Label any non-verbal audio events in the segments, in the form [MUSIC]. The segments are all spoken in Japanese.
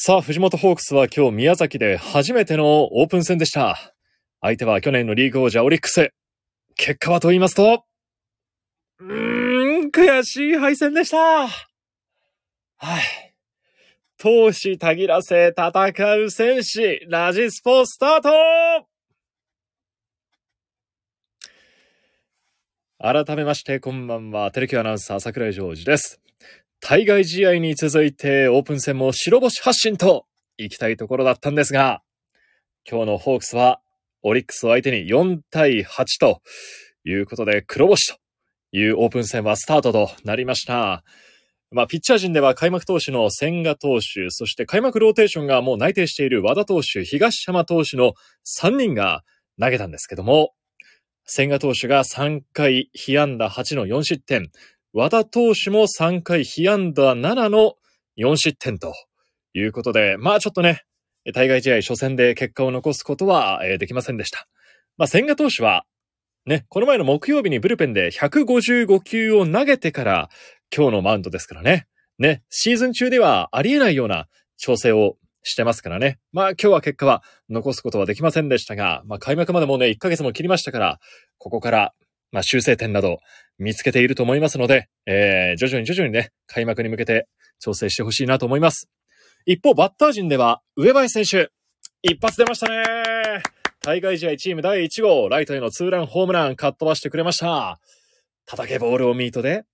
さあ、藤本ホークスは今日宮崎で初めてのオープン戦でした。相手は去年のリーグ王者オリックス。結果はと言いますと、うーん、悔しい敗戦でした。はい。闘志たぎらせ戦う戦士、ラジスポスタート改めまして、こんばんは。テレキュアナウンサー、桜井ジョージです。対外試合に続いて、オープン戦も白星発進と行きたいところだったんですが、今日のホークスは、オリックスを相手に4対8ということで、黒星というオープン戦はスタートとなりました。まあ、ピッチャー陣では開幕投手の千賀投手、そして開幕ローテーションがもう内定している和田投手、東山投手の3人が投げたんですけども、千賀投手が3回被安打8の4失点、和田投手も3回被安打7の4失点ということで、まあちょっとね、対外試合初戦で結果を残すことはできませんでした。まあ千賀投手は、ね、この前の木曜日にブルペンで155球を投げてから今日のマウンドですからね。ね、シーズン中ではありえないような調整をしてますからね。まあ今日は結果は残すことはできませんでしたが、まあ開幕までもうね、1ヶ月も切りましたから、ここから、まあ修正点など見つけていると思いますので、えー、徐々に徐々にね、開幕に向けて調整してほしいなと思います。一方、バッター陣では、上林選手、一発出ましたね対外試合チーム第1号、ライトへのツーランホームラン、かっ飛ばしてくれました。叩けボールをミートで、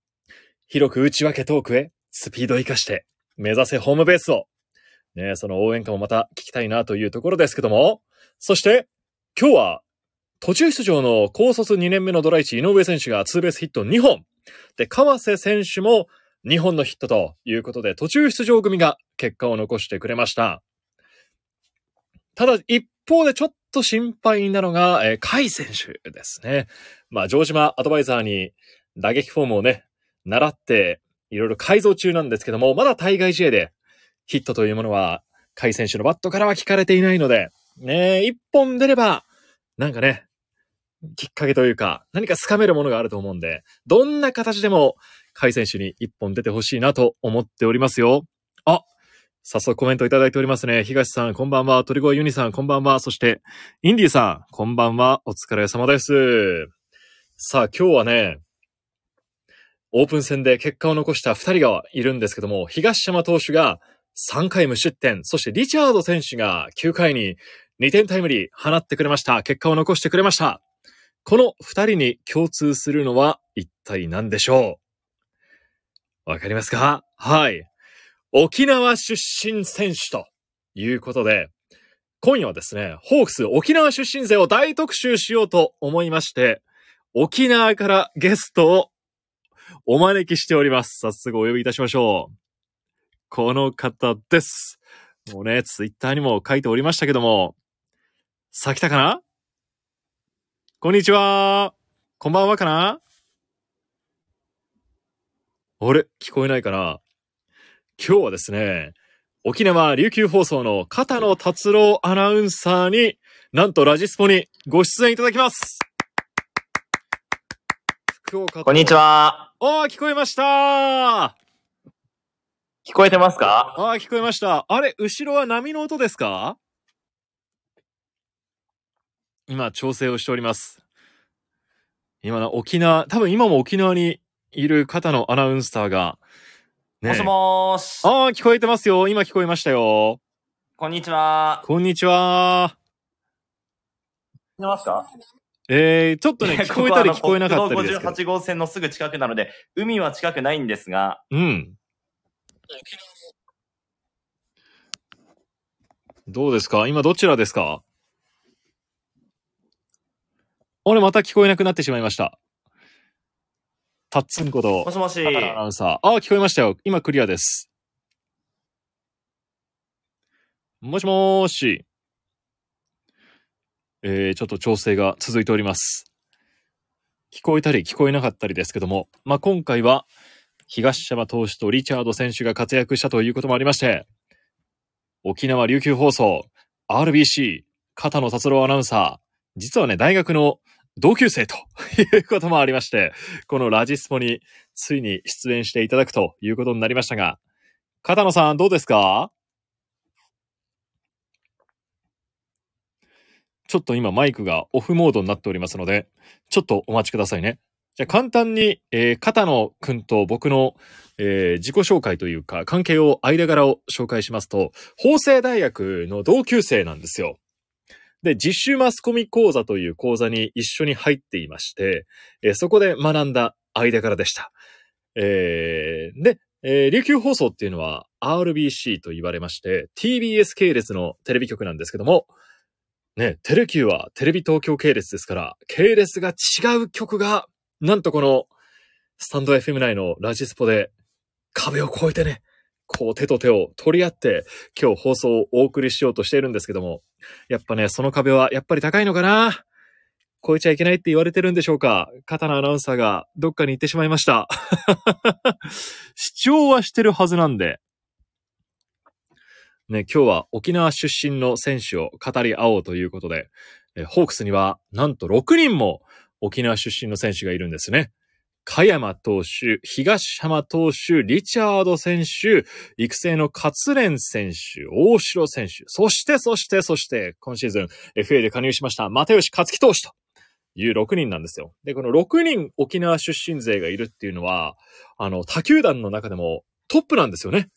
広く打ち分けトークへ、スピードを生かして、目指せホームベースを。ね、その応援歌もまた聞きたいなというところですけども、そして、今日は、途中出場の高卒2年目のドライチ井上選手がツーベースヒット2本。で、川瀬選手も2本のヒットということで、途中出場組が結果を残してくれました。ただ、一方でちょっと心配なのが、えー、甲斐選手ですね。まあ、城島アドバイザーに打撃フォームをね、習って、いろいろ改造中なんですけども、まだ対外試合でヒットというものは、甲斐選手のバットからは聞かれていないので、ね、一本出れば、なんかね、きっかけというか、何か掴めるものがあると思うんで、どんな形でも、甲斐選手に一本出てほしいなと思っておりますよ。あ、早速コメントいただいておりますね。東さん、こんばんは。鳥越ユニさん、こんばんは。そして、インディーさん、こんばんは。お疲れ様です。さあ、今日はね、オープン戦で結果を残した二人がいるんですけども、東山投手が3回無失点、そしてリチャード選手が9回に2点タイムリー放ってくれました。結果を残してくれました。この二人に共通するのは一体何でしょう？わかりますか？はい。沖縄出身選手ということで、今夜はですね、ホークス沖縄出身勢を大特集しようと思いまして、沖縄からゲストをお招きしております。早速お呼びいたしましょう。この方です。もうね、ツイッターにも書いておりましたけども、さあ来たかな？こんにちは。こんばんはかな？あれ？聞こえないかな？今日はですね、沖縄琉球放送の片野達郎アナウンサーに、なんとラジスポにご出演いただきます。福岡とこんにち。は。ああ、聞こえましたあ聞こえてますか？あ、聞こえました。あれ、後ろは波の音ですか？今、調整をしております。今の沖縄、多分今も沖縄にいる方のアナウンサーが、ね。もしもーし。ああ、聞こえてますよ。今聞こえましたよ。こんにちは。こんにちは。聞こえますか？えー、ちょっとね、聞こえたり聞こえなかったりですけど。58号線のすぐ近くなので、海は近くないんですが、うん。どうですか？今どちらですか？俺また聞こえなくなってしまいました。タッツンことも、しもし。アナウンサー。ああ、聞こえましたよ。今クリアです。もしもーし。えー、ちょっと調整が続いております。聞こえたり聞こえなかったりですけども、まあ、今回は、東山投手とリチャード選手が活躍したということもありまして、沖縄琉球放送、RBC、片野達郎アナウンサー、実はね、大学の同級生ということもありまして、このラジスポについに出演していただくということになりましたが、片野さんどうですか？ちょっと今マイクがオフモードになっておりますので、ちょっとお待ちくださいね。じゃあ簡単に、えー、片野くんと僕の、えー、自己紹介というか、関係を、間柄を紹介しますと、法政大学の同級生なんですよ。で、実習マスコミ講座という講座に一緒に入っていまして、えー、そこで学んだ間柄でした。えー、で、えー、琉球放送っていうのは RBC と言われまして、TBS 系列のテレビ局なんですけども、ね、テレ Q はテレビ東京系列ですから、系列が違う曲が、なんとこの、スタンド FM 内のラジスポで、壁を越えてね、こう手と手を取り合って、今日放送をお送りしようとしているんですけども、やっぱね、その壁はやっぱり高いのかな？超えちゃいけないって言われてるんでしょうか？片野アナウンサーがどっかに行ってしまいました。主張はしてるはずなんで。ね、今日は沖縄出身の選手を語り合おうということで、ホークスにはなんと6人も沖縄出身の選手がいるんですね。香山投手、東浜投手、リチャード選手、育成の勝連選手、大城選手、そしてそしてそして、今シーズン FA で加入しました又吉克樹投手という6人なんですよ。で、この6人沖縄出身勢がいるっていうのは、あの、他球団の中でもトップなんですよね。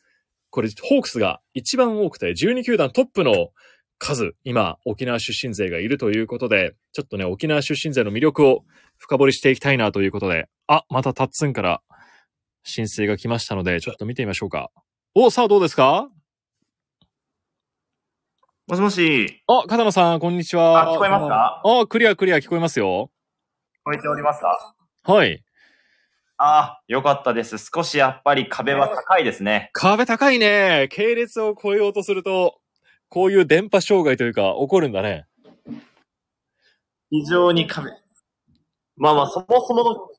これ、ホークスが一番多くて、12球団トップの数、今、沖縄出身勢がいるということで、ちょっとね、沖縄出身勢の魅力を深掘りしていきたいなということで、あ、またタッツンから申請が来ましたので、ちょっと見てみましょうか。お、さあどうですか？もしもし。あ、片野さん、こんにちは。あ、聞こえますか？あ、クリアクリア聞こえますよ。聞こえておりますか？はい。あ、よかったです。少しやっぱり壁は高いですね。壁高いね。系列を超えようとすると、こういう電波障害というか、起こるんだね。非常に壁。まあまあ、そもそもの、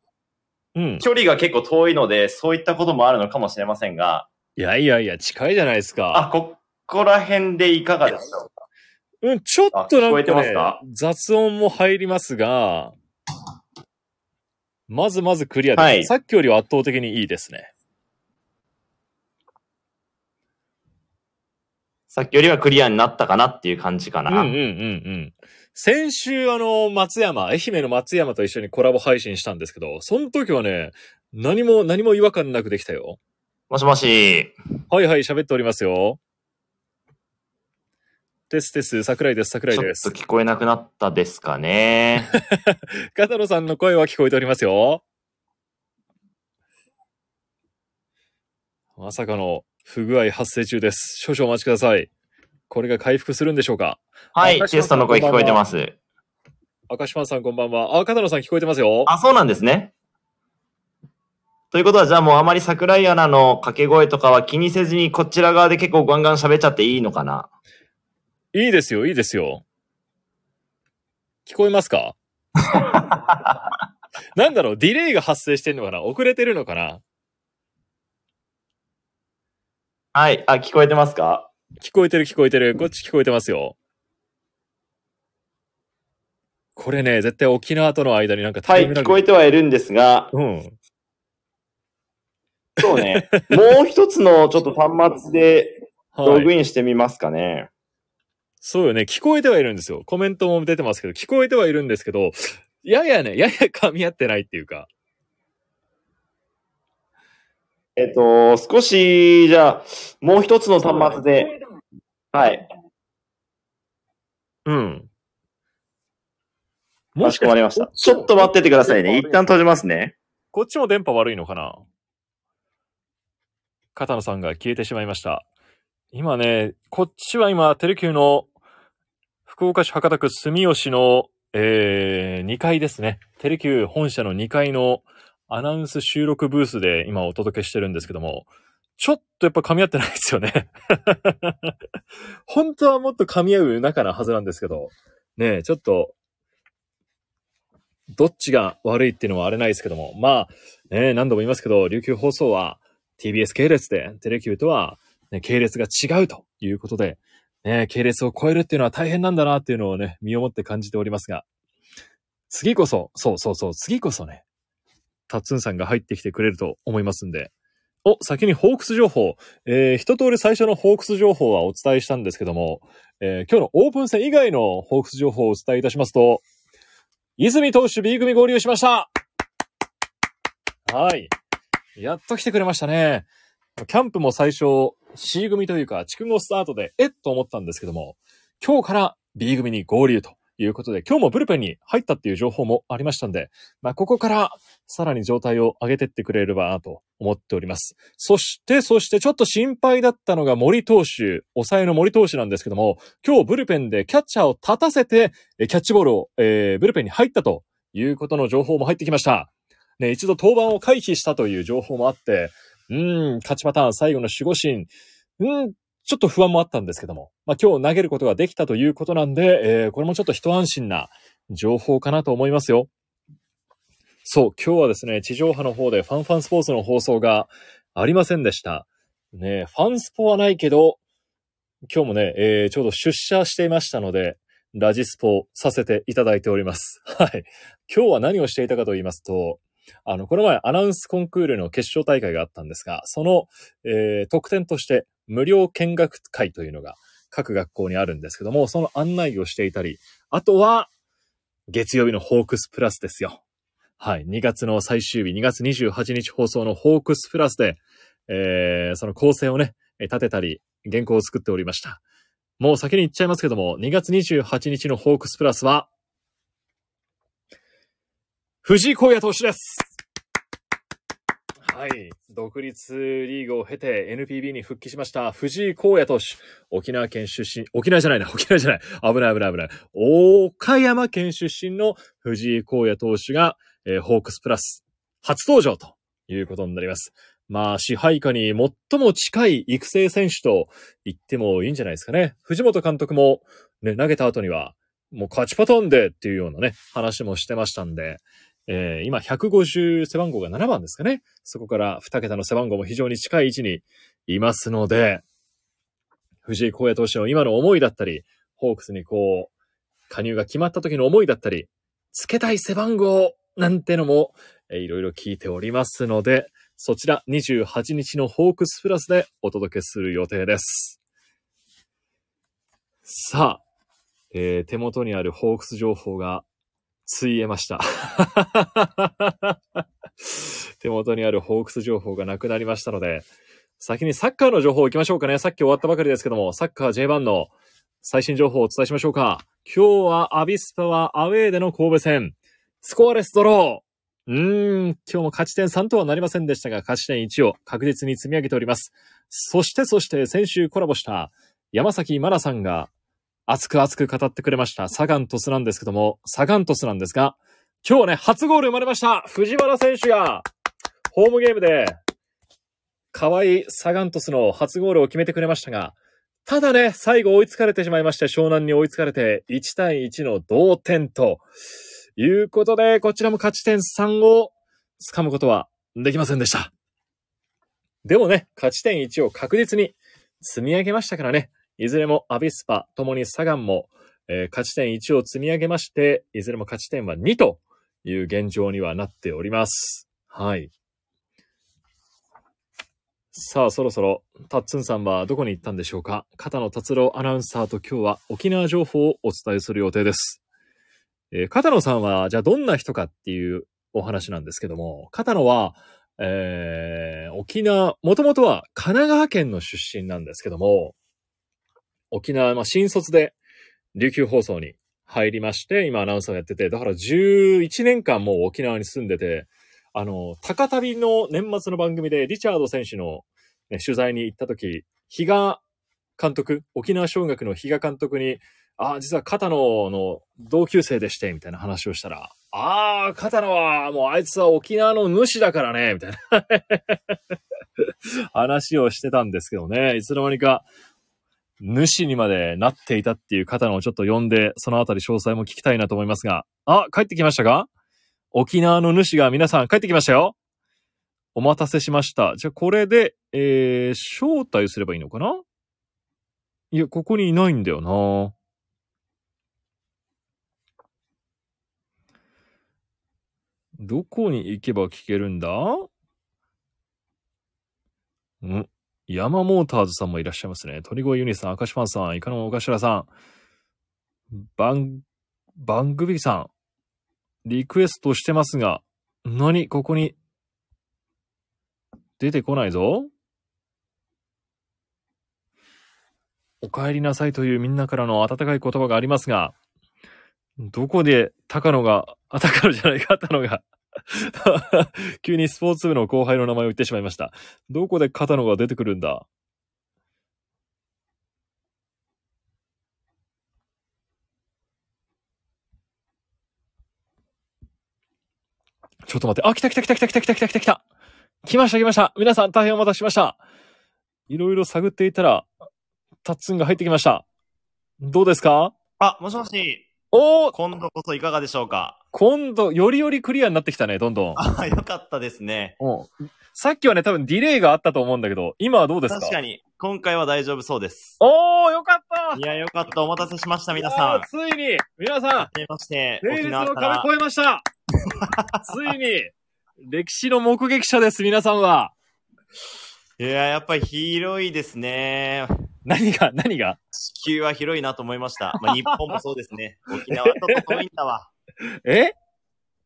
うん。距離が結構遠いので、そういったこともあるのかもしれませんが。いやいやいや、近いじゃないですか。あ、ここら辺でいかがでしょうか？うん、ちょっとなんか、ね、か？雑音も入りますが、まずまずクリアです、はい。さっきよりは圧倒的にいいですね。さっきよりはクリアになったかなっていう感じかな。うんうんうんうん。先週あの、松山、愛媛の松山と一緒にコラボ配信したんですけど、その時はね、何も、何も違和感なくできたよ。もしもし。はいはい、喋っておりますよ。ですです、桜井です、桜井です。ちょっと聞こえなくなったですかね。[LAUGHS] 片野さんの声は聞こえておりますよ。まさかの不具合発生中です。少々お待ちください。これが回復するんでしょうか？はい、テストの声聞こえてます。赤島さんこんばんは。あ、片野さん聞こえてますよ。あ、そうなんですね。ということは、じゃあもうあまり桜井アナの掛け声とかは気にせずに、こちら側で結構ガンガン喋っちゃっていいのかな？いいですよ、いいですよ。聞こえますか？[LAUGHS] なんだろう、ディレイが発生してんのかな？遅れてるのかな？はい。あ、聞こえてますか？聞こえてる聞こえてる。こっち聞こえてますよ。これね、絶対沖縄との間になんかはい、聞こえてはいるんですが、うん。そうね。もう一つのちょっと端末でログインしてみますかね。はいそうよね。聞こえてはいるんですよ。コメントも出てますけど、聞こえてはいるんですけど、ややね、やや噛み合ってないっていうか。えっと、少し、じゃあ、もう一つの端末で、はい。うん。かしこまりました。ちょっと待っててくださいね。一旦閉じますね。こっちも電波悪いのかな？片野さんが消えてしまいました。今ね、こっちは今、テレキューの福岡市博多区住吉の、えー、2階ですね。テレキュー本社の2階のアナウンス収録ブースで今お届けしてるんですけども、ちょっとやっぱ噛み合ってないですよね。[LAUGHS] 本当はもっと噛み合う仲なはずなんですけど、ねえちょっと、どっちが悪いっていうのはあれないですけども、まあ、ねえ何度も言いますけど、琉球放送は TBS 系列で、テレキューとはね、系列が違うということで、ねえ、系列を超えるっていうのは大変なんだなっていうのをね、身をもって感じておりますが、次こそ、そうそうそう、次こそね、タッツンさんが入ってきてくれると思いますんで、お、先にホークス情報。えー、一通り最初のホークス情報はお伝えしたんですけども、えー、今日のオープン戦以外のホークス情報をお伝えいたしますと、泉投手 B 組合流しましたはい。やっと来てくれましたね。キャンプも最初 C 組というか、筑後スタートで、えっと思ったんですけども、今日から B 組に合流とということで、今日もブルペンに入ったっていう情報もありましたんで、まあ、ここからさらに状態を上げてってくれればなと思っております。そして、そしてちょっと心配だったのが森投手、抑えの森投手なんですけども、今日ブルペンでキャッチャーを立たせて、キャッチボールを、えー、ブルペンに入ったということの情報も入ってきました。ね、一度登板を回避したという情報もあって、うん、勝ちパターン最後の守護神、うん、ちょっと不安もあったんですけども、まあ今日投げることができたということなんで、えー、これもちょっと一安心な情報かなと思いますよ。そう、今日はですね、地上波の方でファンファンスポーツの放送がありませんでした。ね、ファンスポはないけど、今日もね、えー、ちょうど出社していましたので、ラジスポさせていただいております。[LAUGHS] はい。今日は何をしていたかと言いますと、あの、この前アナウンスコンクールの決勝大会があったんですが、その、えー、特典として無料見学会というのが各学校にあるんですけども、その案内をしていたり、あとは、月曜日のホークスプラスですよ。はい。2月の最終日、2月28日放送のホークスプラスで、えー、その構成をね、立てたり、原稿を作っておりました。もう先に言っちゃいますけども、2月28日のホークスプラスは、藤井荒野投手です。はい。独立リーグを経て NPB に復帰しました藤井荒野投手。沖縄県出身、沖縄じゃないな、沖縄じゃない。危ない危ない危ない。岡山県出身の藤井荒野投手が、えー、ホークスプラス初登場ということになります。まあ、支配下に最も近い育成選手と言ってもいいんじゃないですかね。藤本監督もね、投げた後には、もう勝ちパターンでっていうようなね、話もしてましたんで、えー、今150背番号が7番ですかね。そこから2桁の背番号も非常に近い位置にいますので、藤井荒野投手の今の思いだったり、ホークスにこう、加入が決まった時の思いだったり、つけたい背番号なんてのも、えー、いろいろ聞いておりますので、そちら28日のホークスプラスでお届けする予定です。さあ、えー、手元にあるホークス情報がついえました。[LAUGHS] 手元にあるホークス情報がなくなりましたので、先にサッカーの情報行きましょうかね。さっき終わったばかりですけども、サッカー J1 の最新情報をお伝えしましょうか。今日はアビスパはアウェーでの神戸戦。スコアレスドロー。うーん、今日も勝ち点3とはなりませんでしたが、勝ち点1を確実に積み上げております。そしてそして先週コラボした山崎マナさんが熱く熱く語ってくれました。サガントスなんですけども、サガントスなんですが、今日はね、初ゴール生まれました。藤原選手が、ホームゲームで、可愛いサガントスの初ゴールを決めてくれましたが、ただね、最後追いつかれてしまいまして、湘南に追いつかれて、1対1の同点ということで、こちらも勝ち点3を掴むことはできませんでした。でもね、勝ち点1を確実に積み上げましたからね、いずれもアビスパ、ともにサガンも、えー、勝ち点1を積み上げまして、いずれも勝ち点は2という現状にはなっております。はい。さあ、そろそろ、タッツンさんはどこに行ったんでしょうか？片野達郎アナウンサーと今日は沖縄情報をお伝えする予定です。えー、片野さんは、じゃあどんな人かっていうお話なんですけども、片野は、えー、沖縄、もともとは神奈川県の出身なんですけども、沖縄、まあ、新卒で琉球放送に入りまして、今アナウンサーやってて、だから11年間もう沖縄に住んでて、あの、高旅の年末の番組でリチャード選手の、ね、取材に行った時、比嘉監督、沖縄小学の比嘉監督に、ああ、実は片野の同級生でして、みたいな話をしたら、ああ、片野は、もうあいつは沖縄の主だからね、みたいな [LAUGHS] 話をしてたんですけどね、いつの間にか、主にまでなっていたっていう方のをちょっと呼んで、そのあたり詳細も聞きたいなと思いますが。あ、帰ってきましたか？沖縄の主が皆さん帰ってきましたよ。お待たせしました。じゃあこれで、えー、招待すればいいのかな？いや、ここにいないんだよな。どこに行けば聞けるんだ？ん？山モーターズさんもいらっしゃいますね。鳥越ユニさん、明石ファンさん、イカのお頭さん、バン、バングビさん、リクエストしてますが、何ここに、出てこないぞ。お帰りなさいというみんなからの温かい言葉がありますが、どこで高野が、あ、高野じゃないか、高野が。[LAUGHS] 急にスポーツ部の後輩の名前を言ってしまいました。どこで片野が出てくるんだ？ちょっと待って。あ、来た来た来た来た来た来た来た来た来た。来ました来ました。皆さん大変お待たせしました。いろいろ探っていたら、タッツンが入ってきました。どうですか？あ、もしもし。お今度こそいかがでしょうか？今度、よりよりクリアになってきたね、どんどん。あ、よかったですね。さっきはね、多分ディレイがあったと思うんだけど、今はどうですか？確かに。今回は大丈夫そうです。おー、よかったいや、よかった。お待たせしました、皆さん。ついに、皆さん。はじめまして。平日の壁越えました [LAUGHS] ついに、歴史の目撃者です、皆さんは。いや、やっぱり広いですね。何が、何が？地球は広いなと思いました。まあ、日本もそうですね。沖縄と遠いんだわ。[LAUGHS] え？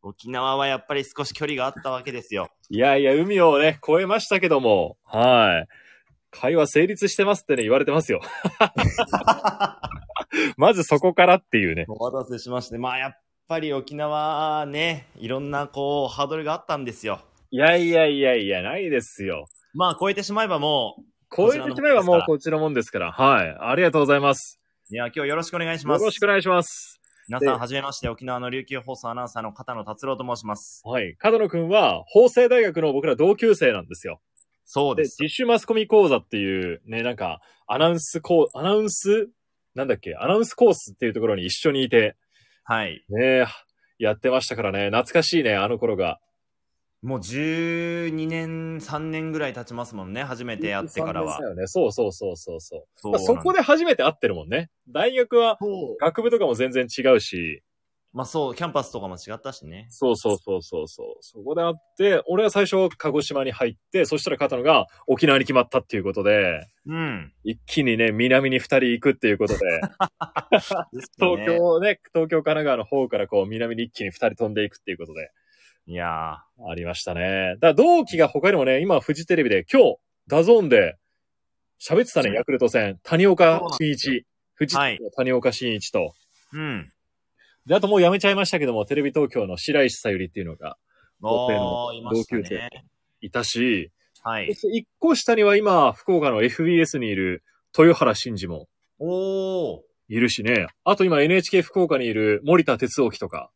沖縄はやっぱり少し距離があったわけですよ。いやいや、海をね、越えましたけども、はい。会話成立してますってね、言われてますよ。[LAUGHS] まずそこからっていうね。お待たせしまして。まあ、やっぱり沖縄ね、いろんなこう、ハードルがあったんですよ。いやいやいやいや、ないですよ。まあ、超えてしまえばもう、超えてしまえばもうこっちのもんですから。はい。ありがとうございます。いや、今日よろしくお願いします。よろしくお願いします。皆さん、はじめまして、沖縄の琉球放送アナウンサーの片野達郎と申します。はい。片野くんは、法政大学の僕ら同級生なんですよ。そうです。自主マスコミ講座っていう、ね、なんか、アナウンスコー、アナウンス、なんだっけ、アナウンスコースっていうところに一緒にいて、はい。ねやってましたからね、懐かしいね、あの頃が。もう12年、3年ぐらい経ちますもんね、初めて会ってからは。ね、そうそうそうそうそう。そそこで初めて会ってるもんね。大学は、学部とかも全然違うし。まあそう、キャンパスとかも違ったしね。そうそうそうそうそう。そこで会って、俺は最初鹿児島に入って、そしたら片野が沖縄に決まったっていうことで、うん。一気にね、南に二人行くっていうことで、[LAUGHS] ね、東京ね、東京神奈川の方からこう南に一気に二人飛んでいくっていうことで。いやー。ありましたね。だから同期が他にもね、今フジテレビで今日、 DAZN で喋ってたね、ヤクルト戦。谷岡慎一。フジテレビの谷岡慎一と。うん。で、あともう辞めちゃいましたけども、テレビ東京の白石さゆりっていうのが、同級生いたし、はい。一個下には今、福岡の FBS にいる豊原慎二も。おー。いるしね。あと今 NHK 福岡にいる森田哲興とか。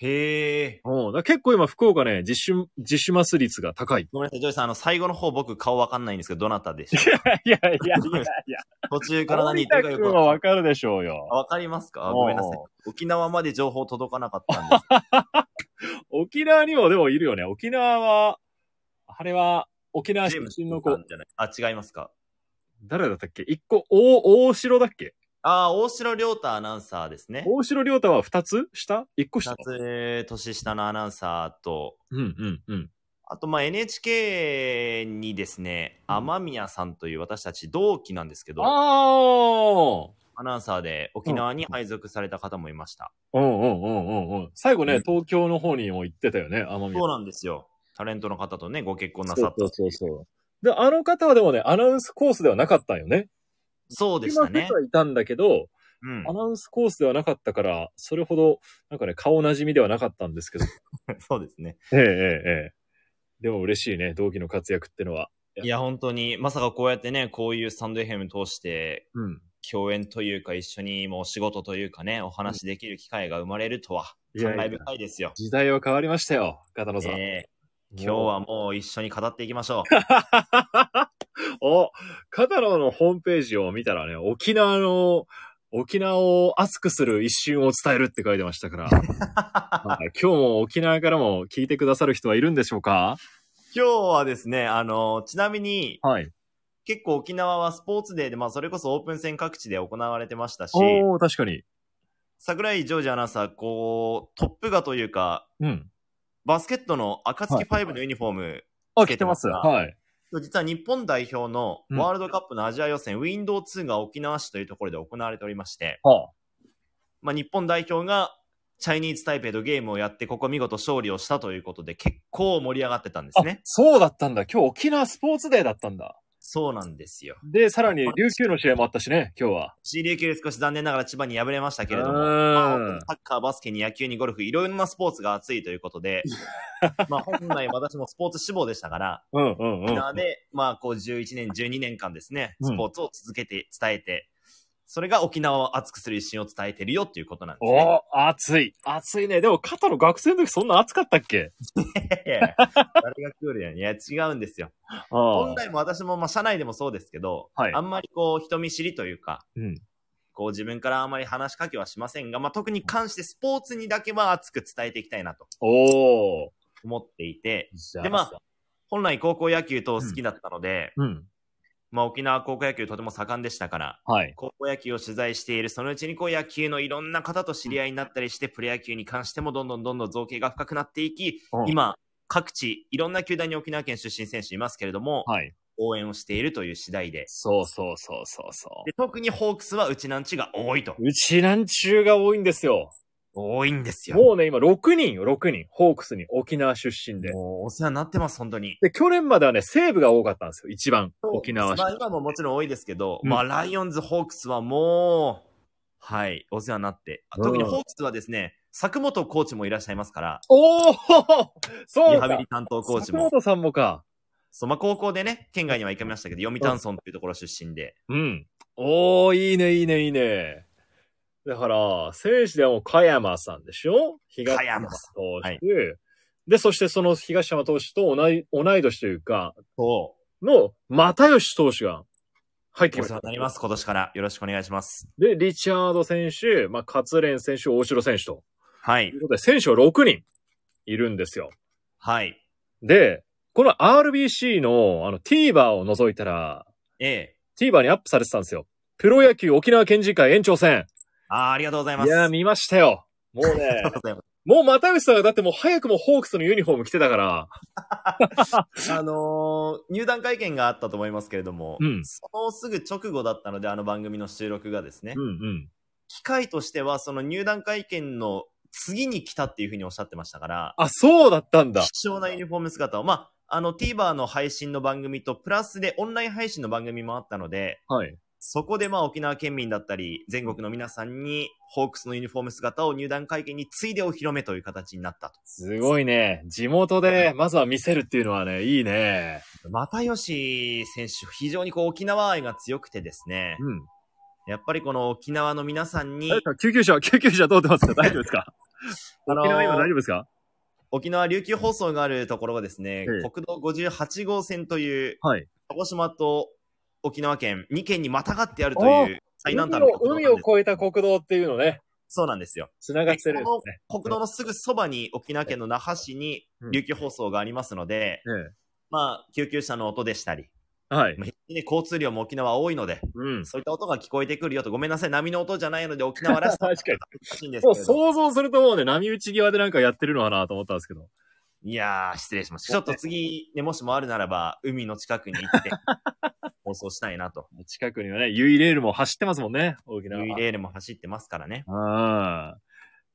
へえ。うん。結構今、福岡ね、自主、自主マス率が高い。ごめんなさい、ジョイさん、あの、最後の方僕顔わかんないんですけど、どなたでしょういやいやいやいやいや。途中から何言ってるかよくわわかるでしょうよ。わかりますか？ごめんなさい。沖縄まで情報届かなかったんです。[LAUGHS] 沖縄にもでもいるよね。沖縄は、あれは、沖縄出身の子。あ、違いますか？誰だったっけ？一個、大、大城だっけ？ああ、大城良太アナウンサーですね。大城良太は二つ？下？一個下？二つ年下のアナウンサーと、うんうんうん。あと、まあ、NHK にですね、雨宮さんという私たち同期なんですけど、あアナウンサーで沖縄に配属された方もいました。うんうんうんうんうん。最後ね、東京の方にも行ってたよね、雨宮そうなんですよ。タレントの方とね、ご結婚なさった。そうそうそうで、あの方はでもね、アナウンスコースではなかったよね。そうでしたね。今はいたんだけど、うん、アナウンスコースではなかったから、それほど、なんかね、顔なじみではなかったんですけど。[LAUGHS] そうですね。ええええ。でも嬉しいね、同期の活躍ってのは。いや、本当に、まさかこうやってね、こういうスタンド FM 通して、うん、共演というか、一緒にもう仕事というかね、お話できる機会が生まれるとは、感慨深いですよ。時代は変わりましたよ、片野さん。えー、今日はもう一緒に語っていきましょう。[LAUGHS] [LAUGHS] お、片野のホームページを見たらね、沖縄の、沖縄を熱くする一瞬を伝えるって書いてましたから。[LAUGHS] はい、今日も沖縄からも聞いてくださる人はいるんでしょうか？今日はですね、あの、ちなみに、はい。結構沖縄はスポーツデーで、まあそれこそオープン戦各地で行われてましたし、お確かに。桜井ジョージアナウンサー、こう、トップ画というか、うん。バスケットの暁ファイブのユニフォーム、あ、着てます。はい。実は日本代表のワールドカップのアジア予選、ウィンドウ2が沖縄市というところで行われておりまして、はまあ、日本代表がチャイニーズタイペイとゲームをやって、ここ見事勝利をしたということで、結構盛り上がってたんであ。すね。そうだったんだ。今日沖縄スポーツデーだったんだ。そうなんですよ。で、さらに琉球の試合もあったしね、今日は。琉球少し残念ながら千葉に敗れましたけれども、うんまあ、サッカー、バスケに野球にゴルフ、いろんなスポーツが熱いということで、[LAUGHS] まあ本来私もスポーツ志望でしたから、うんうんうん。沖縄で、まあこう11年、12年間ですね、うんスポーツを続けて伝えて、それが沖縄を熱くする一心を伝えてるよっていうことなんですね。おー、熱い。熱いね。でも、肩の学生の時そんな熱かったっけ？いやいや誰がクールやねんいや、違うんですよ。本本来も私も、まあ社内でもそうですけど、はいあんまりこう人見知りというか、うん。こう自分からあんまり話しかけはしませんが、まあ特に関してスポーツにだけは熱く伝えていきたいなとおー。思っていて、でまあ、本来高校野球と好きだったので、うん。まあ沖縄高校野球とても盛んでしたから、はい。高校野球を取材している、そのうちにこう野球のいろんな方と知り合いになったりして、プロ野球に関してもどんどんどんどん造形が深くなっていき、うん、今、各地、いろんな球団に沖縄県出身選手いますけれども、はい。応援をしているという次第で。そうそうそうそうそで特にホークスはうちなんちが多いと。う。うちなんちゅうが多いんですよ。多いんですよ。もうね、今6人よ、6人。ホークスに沖縄出身で。もうお世話になってます、本当に。で、去年まではね、西部が多かったんですよ、一番。沖縄市まあ今ももちろん多いですけど、うんまあライオンズ、ホークスはもう、はい、お世話になって。うん特にホークスはですね、作本コーチもいらっしゃいますから、おーそうかリハビリ担当コーチも。坂本さんもか。そう、まあ高校でね、県外には行きましたけど、読谷村というところ出身で。うん。おー、いいね、いいね、いいね。だから、選手ではもう、加山さんでしょ？東加山さ投手、はいで、そしてその東山投手と同い、同い年というか、その、又吉投手が入ってきおました。世話になります、今年から。よろしくお願いします。で、リチャード選手、まあ、勝連選手、大城選手と。はいとい。うことで、選手は6人いるんですよ。はい。で、この RBC の、あの、TVer を除いたら、ええ。TVer にアップされてたんですよ。プロ野球沖縄県人会延長戦。ああ、ありがとうございます。いやー、見ましたよ。もうね。[LAUGHS] もう又吉さんがだってもう早くもホークスのユニフォーム着てたから。[LAUGHS] あのー入団会見があったと思いますけれども、うんそのすぐ直後だったので、あの番組の収録がですね、んうん。機会としては、その入団会見の次に来たっていうふうにおっしゃってましたから、あ、そうだったんだ。貴重なユニフォーム姿を、まあ、あの TVer の配信の番組と、プラスでオンライン配信の番組もあったので、はい。そこでまあ沖縄県民だったり、全国の皆さんに、ホークスのユニフォーム姿を入団会見についでお披露目という形になったと。すごいね。地元で、まずは見せるっていうのはね、いいね。又吉選手、非常にこう沖縄愛が強くてですね、うん。やっぱりこの沖縄の皆さんに救急車、救急車通ってますか？大丈夫ですか？[LAUGHS] あのー沖縄今大丈夫ですか？沖縄琉球放送があるところがですね、ええ国道58号線という、はい。鹿児島と沖縄県、2県にまたがってあるという最南端の海を。越えた国道っていうのね、そうなんですよ。繋がってるね。国道のすぐそばに沖縄県の那覇市にうん琉球放送がありますので、えまあ、救急車の音でしたり、え。はい。交通量も沖縄多いので、うん。そういった音が聞こえてくるよと、ごめんなさい、波の音じゃないので沖縄らしさ [LAUGHS] 確かに。もう。想像するともうね、波打ち際でなんかやってるのかなと思ったんですけど。いやー、失礼しました。ちょっと次、ね、もしもあるならば、海の近くに行って、[LAUGHS] 放送したいなと。近くにはね、ユイレールも走ってますもんね、沖縄は。ユイレールも走ってますからね。ああ。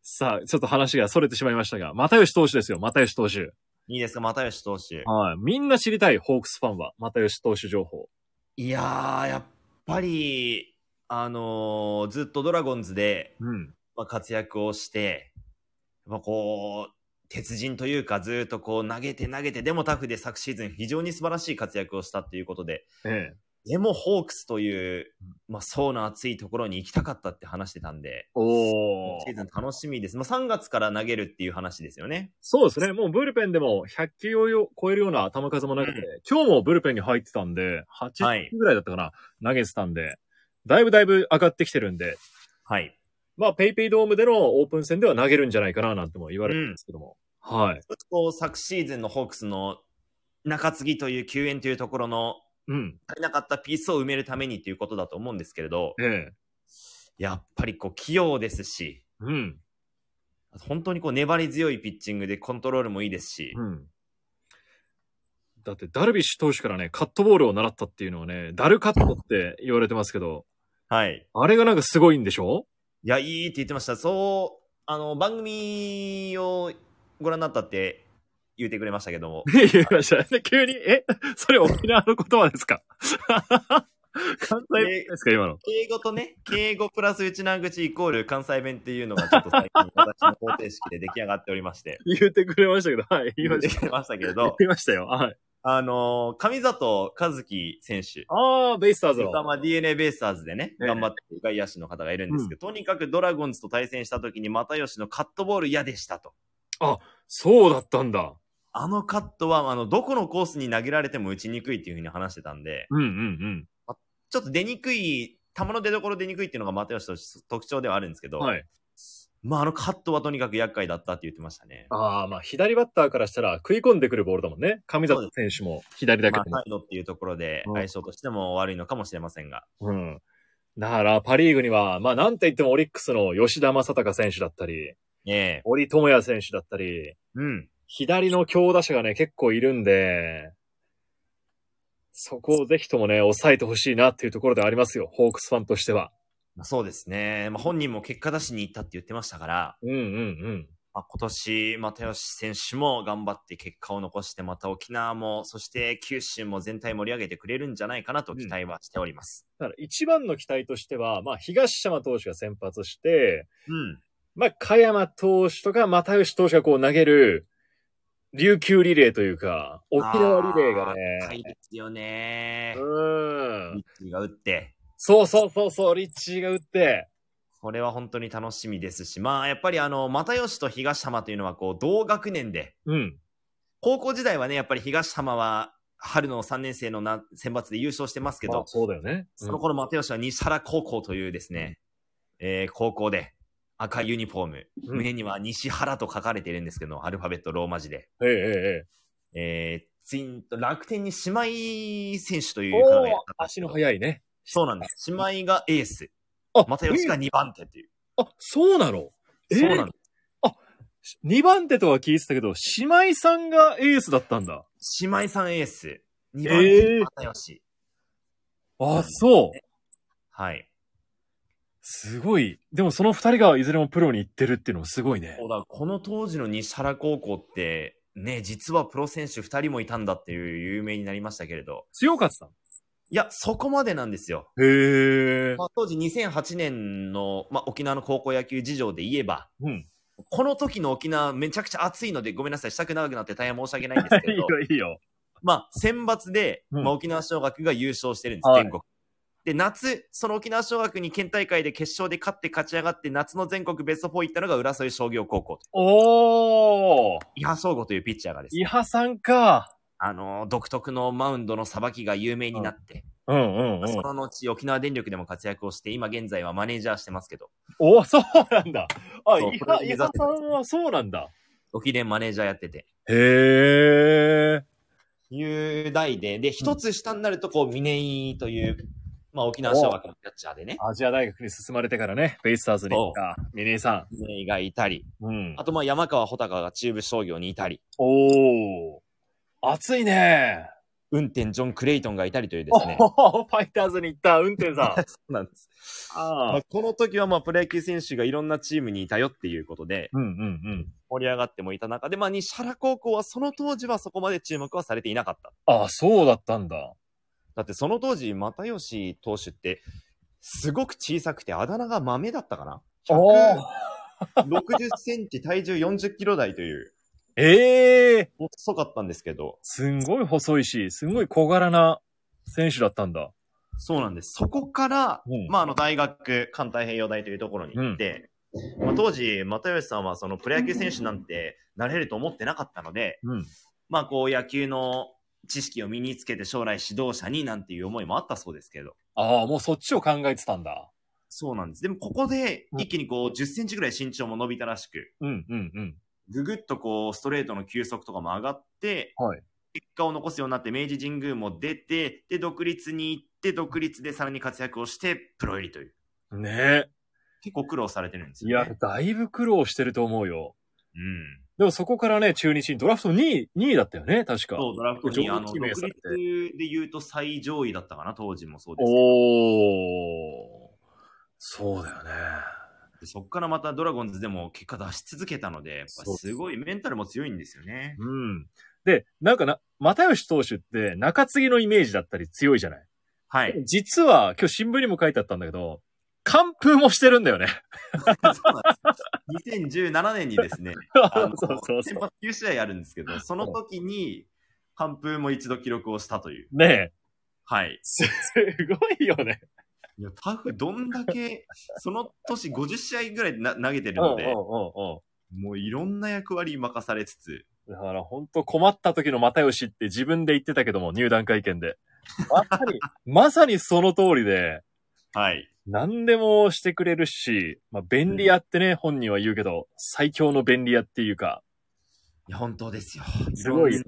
さあ、ちょっと話が逸れてしまいましたが、又吉投手ですよ、又吉投手。いいですか、又吉投手。はい。みんな知りたい、ホークスファンは、又吉投手情報。いやー、やっぱり、あのーずっとドラゴンズで、うん。まあ、活躍をして、まあ、こう、鉄人というか、ずっとこう投げて投げて、でもタフで昨シーズン非常に素晴らしい活躍をしたっていうことで、ええ。でもホークスという、まあ、層の厚いところに行きたかったって話してたんで、おシーズン楽しみです。まあ、3月から投げるっていう話ですよね。そうですね。もうブルペンでも100球を超えるような球数もなくて、今日もブルペンに入ってたんで、はい80球ぐらいだったかな、投げてたんで、だいぶだいぶ上がってきてるんで、はい。まあ、ペイペイドームでのオープン戦では投げるんじゃないかななんても言われてるんですけども。はい。こう昨シーズンのホークスの中継ぎという救援というところのうん。足りなかったピースを埋めるためにっていうことだと思うんですけれど、ええ。やっぱりこう器用ですし、うん。本当にこう粘り強いピッチングでコントロールもいいですし、うん。だってダルビッシュ投手からね、カットボールを習ったっていうのはね、ダルカットって言われてますけど、はい。あれがなんかすごいんでしょ？いや、いいって言ってました。そう、あの、番組をご覧になったって言ってくれましたけども。[LAUGHS] 言いましたね。急に、え？それ沖縄の言葉ですか？[LAUGHS] 関西弁ですか、今の？敬語とね、敬語プラス内縄口イコール関西弁っていうのがちょっと最近私の方程式で出来上がっておりまして。[LAUGHS] 言ってくれましたけど、はい、言いました。言ってましたけ言ど、いましたよ。はい。あのー上里和樹選手。ああ、ベイスターズの。まあ DNA ベイスターズでね、ええ頑張ってる外野手の方がいるんですけど、とにかくドラゴンズと対戦した時に又吉のカットボール嫌でしたと。そうだったんだ。あのカットは、あの、どこのコースに投げられても打ちにくいっていうふうに話してたんで、うんうんうん。ちょっと出にくい、球の出所出にくいっていうのが又吉と特徴ではあるんですけど、はい。まああのカットはとにかく厄介だったって言ってましたね。ああ、まあ、左バッターからしたら食い込んでくるボールだもんね。上里選手も左だけまあ。サイドっていうところでうん相性としても悪いのかもしれませんが。うん。だから、パリーグには、まあ、なんて言ってもオリックスの吉田正尚選手だったり、ええ森友哉選手だったり、うん。左の強打者がね、結構いるんで、そこをぜひともね、抑えてほしいなっていうところでありますよ。ホークスファンとしては。まあ、そうですね。まあ、本人も結果出しに行ったって言ってましたから、うんうんうん。まあ、今年、又吉選手も頑張って結果を残して、また沖縄も、そして九州も全体盛り上げてくれるんじゃないかなと期待はしております。だから一番の期待としては、まあ、東山投手が先発して、うん。まあ、加山投手とか又吉投手がこう投げる、琉球リレーというか、沖縄リレーがあー高いね、ですよね。うんリ。ッチーが打って、そうそうそうそう、リッチーが打って、これは本当に楽しみですし、まあ、やっぱりあの、又吉と東浜というのは、こう、同学年で、うん。高校時代はね、やっぱり東浜は、春の3年生のな選抜で優勝してますけどあ、そうだよね。その頃、又吉は西原高校というですね、えー高校で赤いユニフォーム、うん胸には西原と書かれているんですけど、アルファベットローマ字で。ええええええー、ツインと楽天に姉妹選手といえ。う方が足のけど速いね。そうなんです。姉妹がエース。あ、又吉がええ2番手っていう。あ、そうなの？そうなんです。2番手とは聞いてたけど、姉妹さんがエースだったんだ。姉妹さんエース。2番え手、え又吉。あ、そう。はい。すごい。でもその二人がいずれもプロに行ってるっていうのもすごいねそ。うだこの当時の西原高校って、ね、実はプロ選手2人もいたんだっていう有名になりましたけれど、強かった。いや、そこまでなんですよ。へえ。まあ、当時2008年の、まあ、沖縄の高校野球事情で言えば、うん。この時の沖縄めちゃくちゃ暑いのでごめんなさい、したく長くなって大変申し訳ないんですけ [LAUGHS] いいど、よ、いいよ。まあ、選抜で、うんまあ、沖縄尚学が優勝してるんです、はい全国。で、夏、その沖縄尚学に県大会で決勝で勝って勝ち上がって、夏の全国ベスト4行ったのが浦添商業高校と。おー。伊波翔吾というピッチャーがですね伊波さんか。あのー独特のマウンドのさばきが有名になって、うんうんうん。その後、沖縄電力でも活躍をして、今現在はマネージャーしてますけど、おそうなんだ。あ、伊波、これ目指して伊波さんはそうなんだ。沖電マネージャーやってて、へえ。いう代で、で、一つ下になると、こう、峰井という、まあ、沖縄尚学のキャッチャーでね、アジア大学に進まれてからね、ベイスターズに行った、峰井さ峰井がいたり、ん。うんあ。と、まあ、山川穂高が中部商業にいたり、おー。熱いね。運転ジョン・クレイトンがいたりというですね。[LAUGHS] おファイターズに行った運転さん。[LAUGHS] そうなんです。あまあ、この時は、まあ、プロ野球選手がいろんなチームにいたよっていうことで、うんうんうん。盛り上がってもいた中で、まあ、西原高校はその当時はそこまで注目はされていなかった。あ、そうだったんだ。だってその当時、又吉投手って、すごく小さくて、あだ名が豆だったかな？おー ?160 センチ、体重40キロ台という、ええ細かったんですけど、すんごい細いし、すんごい小柄な選手だったんだ。そうなんです。そこから、うんまあ、あの、大学、関太平洋大というところに行って、まあ、当時、又吉さんはそのプロ野球選手なんてなれると思ってなかったので、うん。まあ、こう、野球の知識を身につけて将来指導者になんていう思いもあったそうですけど、ああ、もうそっちを考えてたんだ。そうなんです。でも、ここでうん一気にこう、10センチぐらい身長も伸びたらしく、うんうんうん。ぐぐっとこう、ストレートの球速とかも上がって、はい。結果を残すようになって、明治神宮も出て、で、独立に行って、独立でさらに活躍をして、プロ入りという。ね結構苦労されてるんですえ。いよ、ね。や、だいぶ苦労してると思うよ。うん。でもそこからね、中日にドラフト2位、2位だったよね、確か。そう、ドラフトに、あの、上独立で言うと最上位だったかな、当時もそうですけど。おー。そうだよね。でそっからまたドラゴンズでも結果出し続けたので、すごいメンタルも強いんですよね。うん。で、なんかな、又吉投手って中継ぎのイメージだったり強いじゃない？はい。実は、今日新聞にも書いてあったんだけど、完封もしてるんだよね。そうなんです。2017年にですね、[LAUGHS] あのそうそうそう先発9試合あるんですけど、その時に完封も一度記録をしたという。ねえ。はい。す、すごいよね。いや、タフどんだけ、その年50試合ぐらいな投げてるので、うんうんうんもういろんな役割任されつつ、だから本当困った時の又吉って自分で言ってたけども、入団会見で。まさに、まさにその通りで、はい。何でもしてくれるし、まあ便利屋ってね、本人は言うけど、最強の便利屋っていうか、いや、本当ですよ。すごいです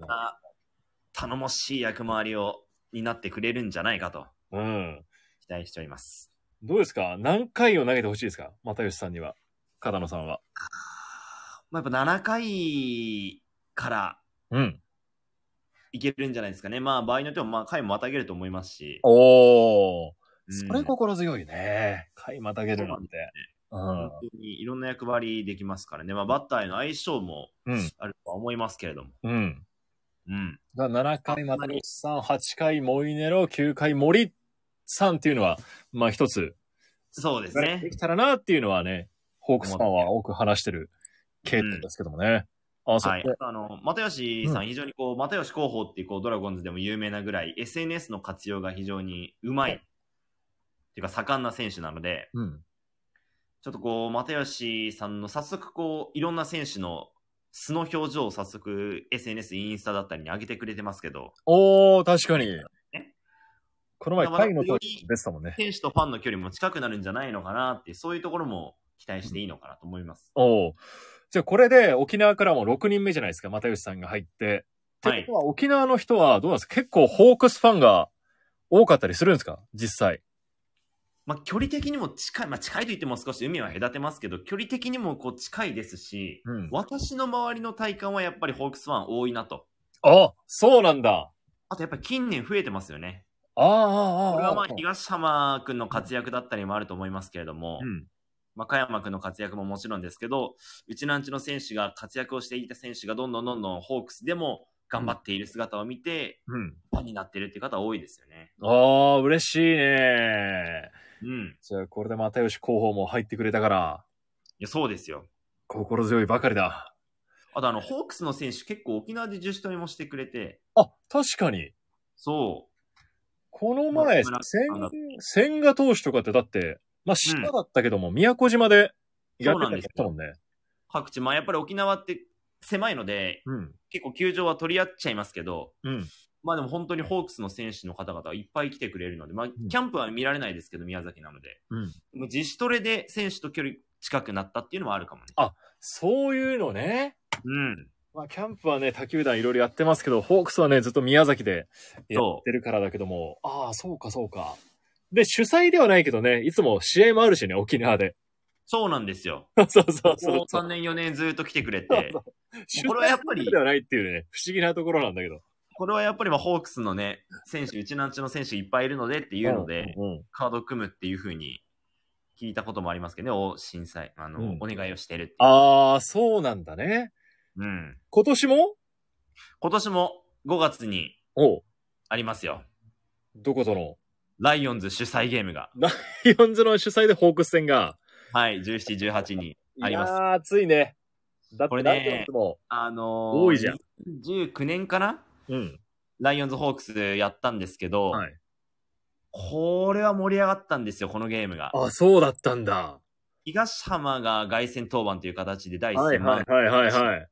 頼もしい役回りを、になってくれるんじゃないかとうん。期待しております。どうですか？何回を投げてほしいですか？又吉さんには、片野さんは。まあ、やっぱ7回から、うん。いけるんじゃないですかね。まあ、場合によっても、まあ、回もまたげると思いますし。おお、それ心強いね。回またげるなんて。うん、本当にいろんな役割できますからね。まあ、バッターへの相性もあるとは思いますけれども。うん。うん。うん、だ7回、またさん、8回、モイネロ、9回、森っ3っていうのは、まあ一つ、そうですね。できたらなっていうのはね、ホークスファンは多く話してる系統ですけどもね。うん、あ、そう、はい、あの、又吉さん、非常にこう、又吉広報っていう、こう、ドラゴンズでも有名なぐらい、SNS の活用が非常にうまい、い、っていうか、盛んな選手なので、うん、ちょっとこう、又吉さんの早速、こう、いろんな選手の素の表情を早速 SNS、インスタだったりに上げてくれてますけど。おー、確かに。この前、だから回の時でしたもんね。選手とファンの距離も近くなるんじゃないのかなってそういうところも期待していいのかなと思います。おー。じゃあこれで沖縄からも6人目じゃないですか、又吉さんが入って。はいってことは沖縄の人はどうなんですか？結構ホークスファンが多かったりするんですか？実際。まあ、距離的にも近い、まあ、近いと言っても少し海は隔てますけど、距離的にもこう近いですし、うん。私の周りの体感はやっぱりホークスファン多いなと。あ、そうなんだ。あとやっぱり近年増えてますよね。ああ、ああ、ああ。これはまあ東浜君の活躍だったりもあると思いますけれども、うん。まあ、加山君の活躍ももちろんですけど、うちなんちの選手が活躍をしていた選手がどんどんどんどんホークスでも頑張っている姿を見て、うん。ファンになってるっていう方多いですよね。ああ、嬉しいね。うん。じゃあ、これで又吉候補も入ってくれたから、いや、そうですよ。心強いばかりだ。あとあの、ホークスの選手結構沖縄で自主トレもしてくれて、あ、確かに。そこの前、まあ千賀投手とかってだって、まあ、下だったけども、宮古島でやってたりしたもんね。う、各地、まあやっぱり沖縄って狭いので、うん。結構球場は取り合っちゃいますけど、うん。まあでも本当にホークスの選手の方々はいっぱい来てくれるので、まあんキャンプは見られないですけど、宮崎なので、うん。もう自主トレで選手と距離近くなったっていうのはあるかもね。そういうのね。うん。まあ、キャンプはね、他球団いろいろやってますけど、ホークスはね、ずっと宮崎でやそうってるからだけども、ああ、そうか、そうか。で、主催ではないけどね、いつも試合もあるしね、沖縄で。そうなんですよ。[LAUGHS] そうそうそうもう3年4年ずっと来てくれて、主これはやっぱり催ではないっていうね、不思議なところなんだけど。これはやっぱりまあホークスのね、選手、うちなんちの選手いっぱいいるのでっていうので、うんうんカードを組むっていうふうに聞いたこともありますけどね、お震災、あの、うんお願いをしてる。ああ、そうなんだね。うん。今年も？今年も5月におうありますよ。どことの？ライオンズ主催ゲームが。ライオンズの主催でホークス戦が。はい、17、18にあります。いやー、熱いね。だってあのー、多いじゃん。19年かな？うん。ライオンズホークスやったんですけど、はい。これは盛り上がったんですよ、このゲームが。あ、そうだったんだ。東浜が凱旋登板という形で第一はい戦まはいはいはいはい。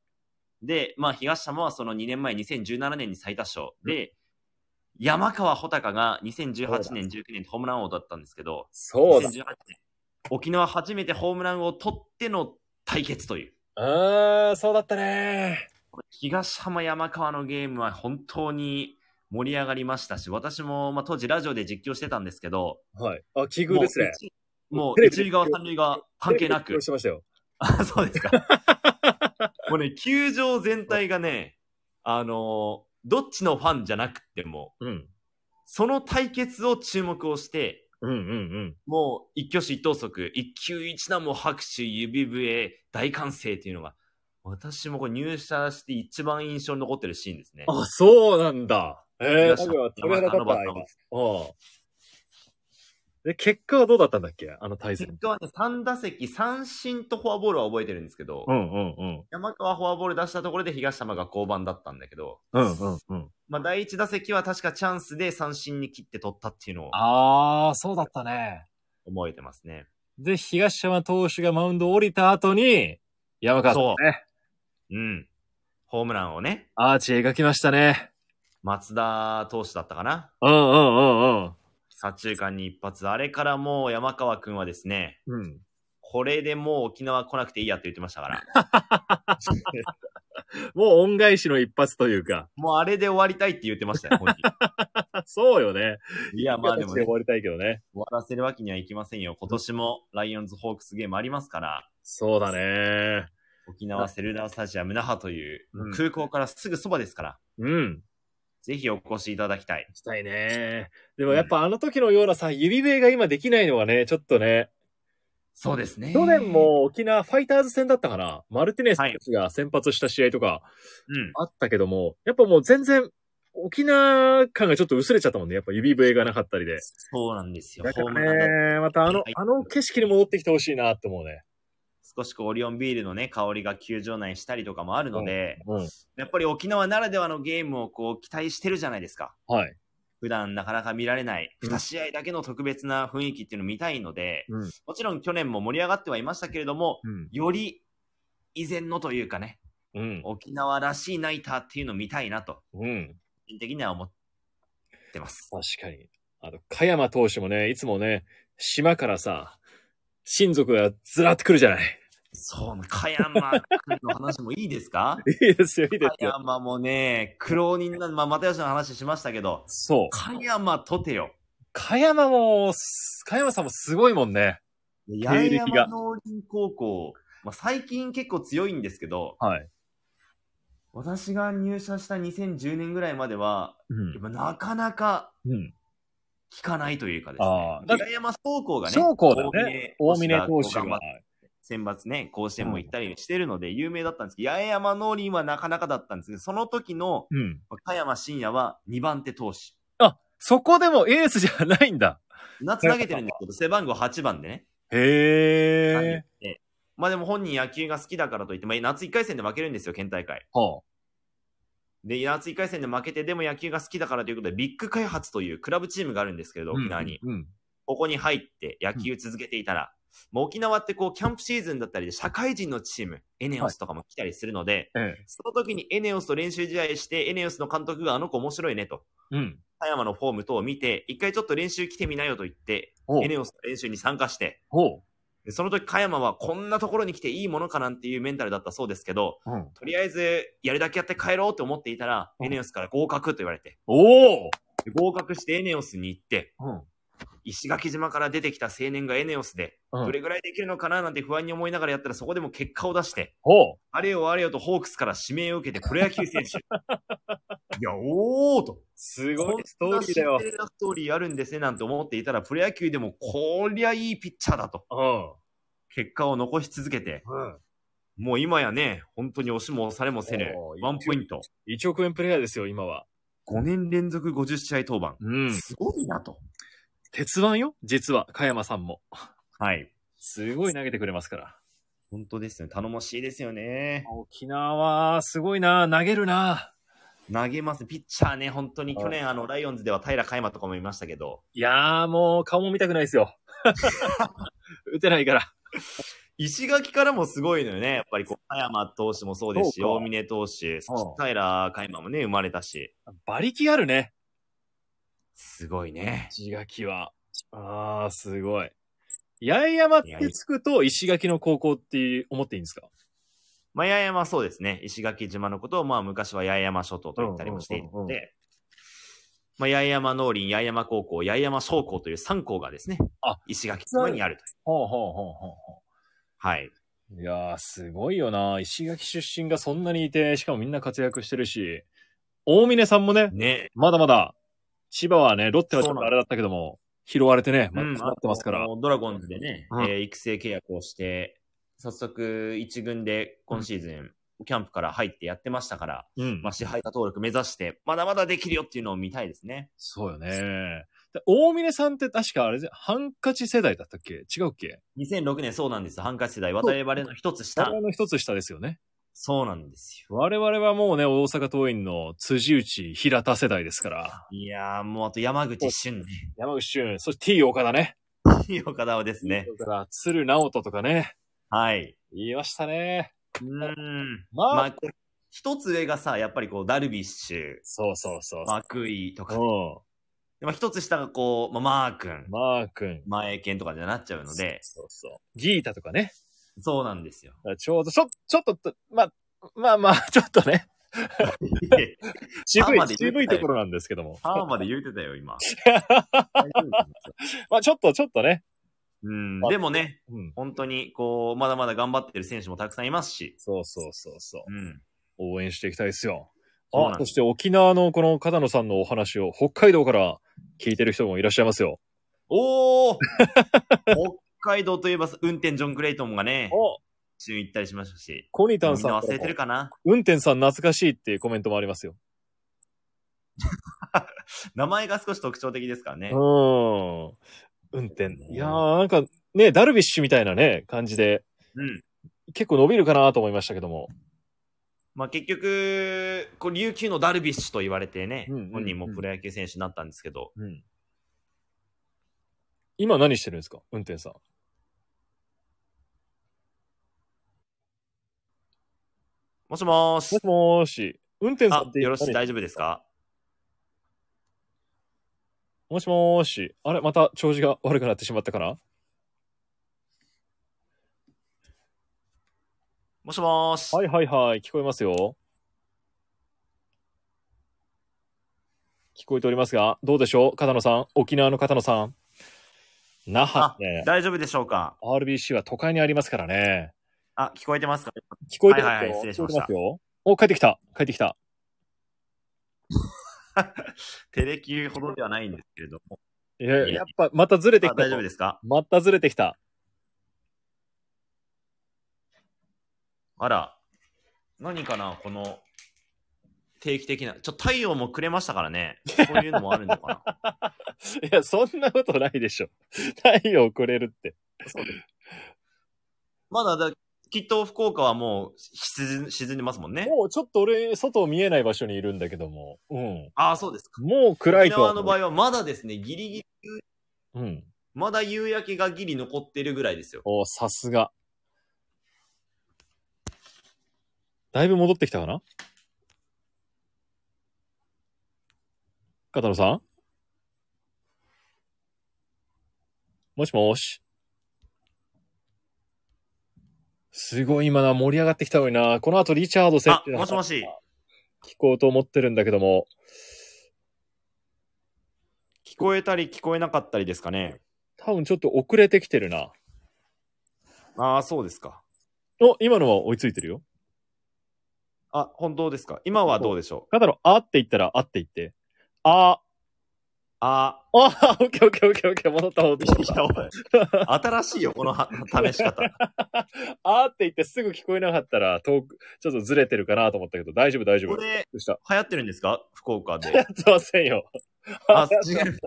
で、まあ、東浜はその2年前、2017年に最多勝。で、山川穂高が2018年、19年でホームラン王だったんですけど、そうだ。2018年、沖縄初めてホームランを取っての対決という。あー、そうだったね東浜山川のゲームは本当に盛り上がりましたし、私も、まあ、当時ラジオで実況してたんですけど、はい。あ、奇遇ですね。もう一塁側、三塁側関係なく。[LAUGHS] あ、そうですか。[LAUGHS] もうね、球場全体がね、あのーどっちのファンじゃなくても、うん。その対決を注目をして、うんうんうん。もう一挙手一投足、一球一打も拍手、指笛、大歓声っていうのが、私もこれ入社して一番印象に残ってるシーンですね。あ、そうなんだ。ええー、あのバッター。で、結果はどうだったんだっけ？あの対戦。結果はね、3打席、三振とフォアボールは覚えてるんですけど、うんうんうん。山川フォアボール出したところで東山が降板だったんだけど、うんうんうん。まあ第1打席は確かチャンスで三振に切って取ったっていうのをああ、そうだったね。覚えてますね。で、東山投手がマウンド降りた後に、山川さんね、うん。ホームランをね、アーチ描きましたね。松田投手だったかなうんうんうんうん。左中間に一発。あれからもう山川くんはですね、うん。これでもう沖縄来なくていいやって言ってましたから。[LAUGHS] もう恩返しの一発というか。もうあれで終わりたいって言ってましたよ、本人。[LAUGHS] そうよね。いや、まあでもね、終終わりたいけどね。わらせるわけにはいきませんよ。今年もライオンズホークスゲームありますから、そうだね。沖縄セルラースタジアム那覇といううん空港からすぐそばですから、うん。ぜひお越しいただきたい。したいね。でもやっぱあの時のようなさ、指笛が今できないのはね、ちょっとね。そうですね去年、も沖縄ファイターズ戦だったかな。マルティネスたちが先発した試合とかうん。あったけども、やっぱもう全然沖縄感がちょっと薄れちゃったもんね。やっぱ指笛がなかったりで。そうなんですよ。だからね、またあのはい、あの景色に戻ってきてほしいなって思うね。少しこうオリオンビールのね、香りが球場内にしたりとかもあるので、うん。やっぱり沖縄ならではのゲームをこう期待してるじゃないですか。はい。普段なかなか見られない、うん2試合だけの特別な雰囲気っていうのを見たいので、うん。もちろん去年も盛り上がってはいましたけれども、うん。より以前のというかね、うん。沖縄らしいナイターっていうのを見たいなと、うん。個人的には思ってます。確かに。あの、香山投手もね、いつもね、島からさ、親族がずらってくるじゃない。そう、香山君の話もいいですか？いいですよ、いいです香よ。山もね、苦労人な、まあ、又吉の話しましたけど、そう。香山とてよ。香山も、す香山さんもすごいもんね。八重山農林高校、まあ、最近結構強いんですけど、はい。私が入社した2010年ぐらいまでは、うんなかなかうん。聞かないというかですね八重山高校がね、翔子だね。大峰投手が。選抜ね、甲子園も行ったりしてるので有名だったんですけど、八重山農林はなかなかだったんですけど、その時のうん。香山真也は2番手投手。あ、そこでもエースじゃないんだ。夏投げてるんですけど、背番号8番でね。へえ。てまあでも本人野球が好きだからといって、まあ、夏1回戦で負けるんですよ、県大会。はで、夏1回戦で負けて、でも野球が好きだからということで、ビッグ開発というクラブチームがあるんですけれど、あ。沖縄に。うん。ここに入って野球続けていたら、もう沖縄ってこう、キャンプシーズンだったりで、社会人のチーム、エネオスとかも来たりするので、ええ。その時にエネオスと練習試合して、エネオスの監督があの子面白いねと、うん。葉山のフォーム等を見て、一回ちょっと練習来てみなよと言って、エネオスの練習に参加して、その時、加山はこんなところに来ていいものかなんていうメンタルだったそうですけど、う。うん。とりあえず、やるだけやって帰ろうと思っていたら、うんエネオスから合格と言われて、おお。で合格してエネオスに行って、うん。石垣島から出てきた青年がエネオスで、うんどれぐらいできるのかななんて不安に思いながらやったらそこでも結果を出して、ほう。あれよあれよとホークスから指名を受けてプロ野球選手。いや、おーと。すごいストーリーだよこんな。シンデレラストーリーあるんですねなんて思っていたら、プロ野球でもこりゃいいピッチャーだと。結果を残し続けて、うん。うん。もう今やね、本当に押しも押されもせぬおー、ワンポイント。1億円プレイヤーですよ、今は。5年連続50試合登板。うん。すごいなと。鉄腕よ、実は、香山さんも。はい。すごい投げてくれますから。本当ですよね。頼もしいですよね。沖縄は、すごいな、投げるな。投げます。ピッチャーね、本当に去年、あの、ライオンズでは平香山とかもいましたけど、いやー、もう、顔も見たくないですよ。[LAUGHS] 打てないから。石垣からもすごいのよね。やっぱりこう、葉山投手もそうですし、そうか大峰投手、そして平香山もね、生まれたし、馬力あるね。すごいね。石垣は。あー、すごい。八重山ってつくと、石垣の高校って思っていいんですか？まあ、八重山はそうですね。石垣島のことを、まあ、昔は八重山諸島と言ったりもしているうんうんうんうので、まあ、八重山農林、八重山高校、八重山商校という3校がですね、あ石垣島にあるという。ほうほうほうほうほはい。いやー、すごいよな。石垣出身がそんなにいて、しかもみんな活躍してるし、大峰さんもね、ね。まだまだ、千葉はね、ロッテはちょっとあれだったけども、拾われてね、まうん、だ詰まってますから。ドラゴンズでね、うんえー育成契約をして、早速一軍で今シーズン、キャンプから入ってやってましたから、うんまあ、支配下登録目指して、まだまだできるよっていうのを見たいですね。そうよね。で大峰さんって確かあれで、ハンカチ世代だったっけ？違うっけ？2006年そうなんですよ。ハンカチ世代、我々の一つ下我。々の一つ下ですよね。そうなんですよ。我々はもうね、大阪桐蔭の辻内、平田世代ですから。いやー、もうあと山口俊ね。山口俊、そして T 岡田ね。[LAUGHS] 岡田はですね。T 岡田、鶴直人とかね。はい。言いましたね。うーん。まあ、まあ、これ一つ上がさ、やっぱりこう、ダルビッシュ、そうそうそう。マクイとか、うでまあ、一つ下がこう、まあ、マー君ん。、マー君。前剣とかになっちゃうので、そうそう。ギータとかね。そうなんですよ。ちょうど、ちょ、ちょっと、まあ、まあまあ、[LAUGHS] ちょっとね、渋い渋いところなんですけども。パーまで言うてたよ、今。[LAUGHS] まあ、ちょっと、ちょっとね。うん、でもね、うん。本当に、こう、まだまだ頑張ってる選手もたくさんいますし、そうそうそうそう。うん。応援していきたいですよ。あ、そして沖縄のこの片野さんのお話を北海道から聞いてる人もいらっしゃいますよ。おー北 [LAUGHS] 海道といえば、運転ジョン・クレイトンがね、お一緒に行ったりしましたし、コニタみンさん忘れてるかな？運転さん懐かしいっていうコメントもありますよ。[LAUGHS] 名前が少し特徴的ですからねう。ん。運転。いやー、なんかね、ダルビッシュみたいなね、感じで、うん。結構伸びるかなと思いましたけども。まあ結局、こう琉球のダルビッシュと言われてね、うんうんうん本人もプロ野球選手になったんですけど、うん。今何してるんですか？運転さん。もしもーしもし。もーし。運転さんっ、てあよろしい、何大丈夫ですか？もしもーし。あれ？また調子が悪くなってしまったかな？もしもーし。はいはいはい。聞こえますよ。聞こえておりますが、どうでしょう？片野さん。沖縄の片野さん。那覇ね。大丈夫でしょうか？RBC は都会にありますからね。あ、聞こえてますか？聞こえてますよ。はいはい失礼しました。お、帰ってきた。帰ってきた。テレキューほどではないんですけれども。いや、いややっぱ、またずれてきた。あ大丈夫ですか？またずれてきた。あら、何かなこの、定期的な。ちょっと太陽もくれましたからね。そういうのもあるのかな [LAUGHS] いや、そんなことないでしょ。太陽くれるって。そうです。まだだ、きっと福岡はもう沈ん沈んでますもんね。もうちょっと俺、外見えない場所にいるんだけども。うん。ああ、そうですか。もう暗いと沖。縄の場合はまだですね、ギリギリ、うん。まだ夕焼けがギリ残ってるぐらいですよ。おさすが。だいぶ戻ってきたかな片野さんもしもし。すごい今な、盛り上がってきたのにな。この後リチャード選あ手、のもしもし。聞こうと思ってるんだけども。聞こえたり聞こえなかったりですかね。多分ちょっと遅れてきてるな。ああ、そうですか。お、今のは追いついてるよ。あ、本当ですか。今はどうでしょう。片野、あって言ったら、あって言って。あ、ああ、オッケーオッケーオッケーオッケー、戻った戻ってきいや、おい。新しいよ、このは試し方。[LAUGHS] あーって言ってすぐ聞こえなかったら、遠く、ちょっとずれてるかなと思ったけど、大丈夫大丈夫。これ、流行ってるんですか？福岡で。やってませんよ。あ、違う。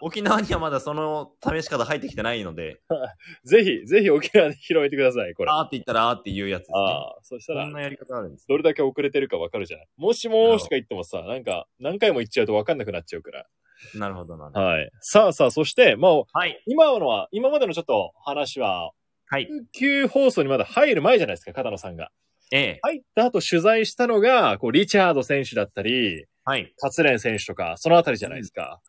沖縄にはまだその試し方入ってきてないので、[LAUGHS] ぜひ、ぜひ沖縄で拾えてください、これ。ああーって言ったらあーって言うやつですね。あー、そしたらそん、なやり方あるんです。どれだけ遅れてるかわかるじゃない？もしもーしとか言ってもさ、なんか、何回も言っちゃうとわかんなくなっちゃうから。なるほどなるほど。はい。さあさあ、そして、まあ、はい。今のは、今までのちょっと話は、はい。旧放送にまだ入る前じゃないですか、片野さんが。ええ。入った後取材したのが、こう、リチャード選手だったり、はい。勝連選手とか、そのあたりじゃないですか。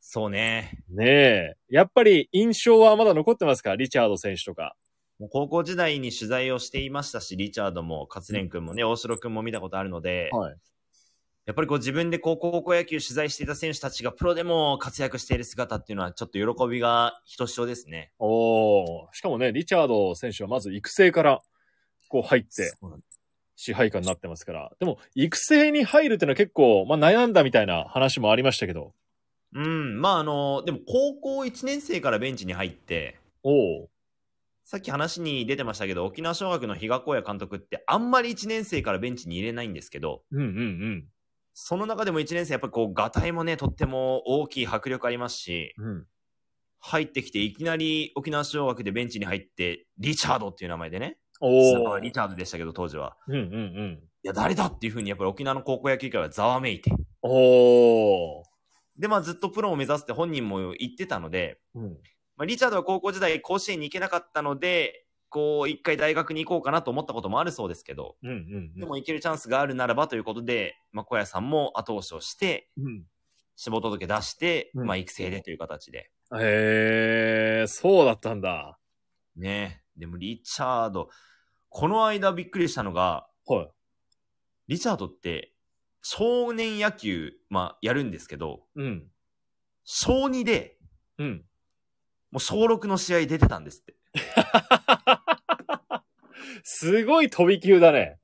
そうね。ねえ。やっぱり印象はまだ残ってますかリチャード選手とか。もう高校時代に取材をしていましたし、リチャードも勝連君もね、大城君も見たことあるので、はい。やっぱりこう自分で高校野球取材していた選手たちがプロでも活躍している姿っていうのはちょっと喜びがひとしおですね。おーしかもね、リチャード選手はまず育成からこう入って、支配下になってますから。でも、育成に入るっていうのは結構、まあ悩んだみたいな話もありましたけど。うん、まああの、でも高校1年生からベンチに入って、おお。さっき話に出てましたけど、沖縄尚学の比嘉公也監督ってあんまり1年生からベンチに入れないんですけど、うんうんうん。その中でも1年生やっぱりこう、ガタイもね、とっても大きい迫力ありますし、うん。入ってきていきなり沖縄尚学でベンチに入って、リチャードっていう名前でね、おリチャードでしたけど当時は。うんうんうん。いや、誰だっていうふうにやっぱり沖縄の高校野球界はざわめいて。おお。で、まあずっとプロを目指すって本人も言ってたので、うん。まあ、リチャードは高校時代甲子園に行けなかったので、こう、一回大学に行こうかなと思ったこともあるそうですけど、うんうんでも行けるチャンスがあるならばということで、まあ、小屋さんも後押しをして、うん。志望届出して、うんまあ、育成でという形で。へえ、そうだったんだ。ね。でも、リチャード、この間びっくりしたのが、はい。リチャードって、少年野球、まあ、やるんですけど、うん。小2で、うん。もう小6の試合出てたんですって。[LAUGHS] すごい飛び級だね。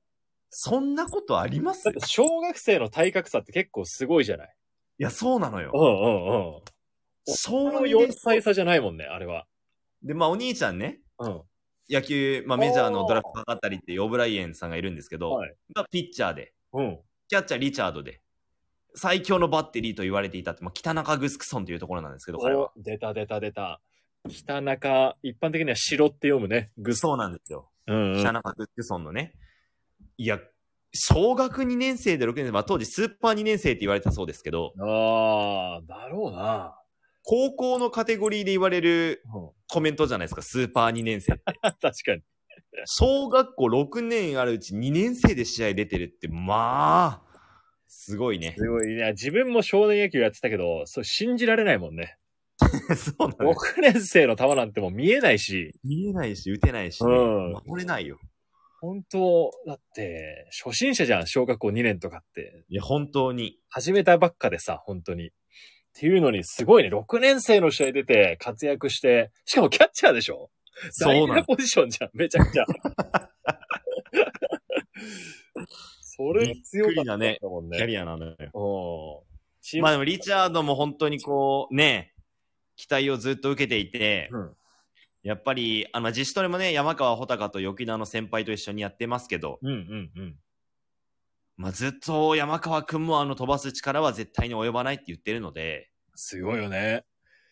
そんなことあります？いだって小学生の体格差って結構すごいじゃない？や、そうなのよ。うんうんうん。小この2 4で、歳差じゃないもんね、あれは。で、まあ、お兄ちゃんね、うん。野球、まあ、メジャーのドラフトかかったりっていうオブライエンさんがいるんですけど、はい。がピッチャーで、うん。キャッチャーリチャードで、最強のバッテリーと言われていたって、まあ、北中グスクソンというところなんですけど、彼は。お出た出た出た。北中、一般的には城って読むね。グス。そうなんですよ。うん、うん。北中グスクソンのね。いや、小学2年生で6年生、まあ、当時スーパー2年生って言われたそうですけど、ああ、だろうな。高校のカテゴリーで言われるうん、コメントじゃないですか、スーパー2年生って。[LAUGHS] 確かに。小学校6年あるうち2年生で試合出てるって、まあ、すごいね。すごいね。自分も少年野球やってたけど、それ信じられないもんね。[LAUGHS] そうなの。6年生の球なんてもう見えないし、見えないし、打てないし、ねうん守れないよ。本当だって、初心者じゃん、小学校2年とかって。いや、本当に。始めたばっかでさ、本当に。っていうのに、すごいね、6年生の試合出て活躍して、しかもキャッチャーでしょ？そうなの。大事なポジションじゃん、めちゃくちゃ。[LAUGHS] それ強かったねもんね。キャリアなのよ。まあでも、リチャードも本当にこう、ね、期待をずっと受けていて、うんやっぱり、あの、自主トレもね、山川穂高と沖縄の先輩と一緒にやってますけど、うんうんうん。まあずっと山川くんもあの飛ばす力は絶対に及ばないって言ってるので、すごいよね。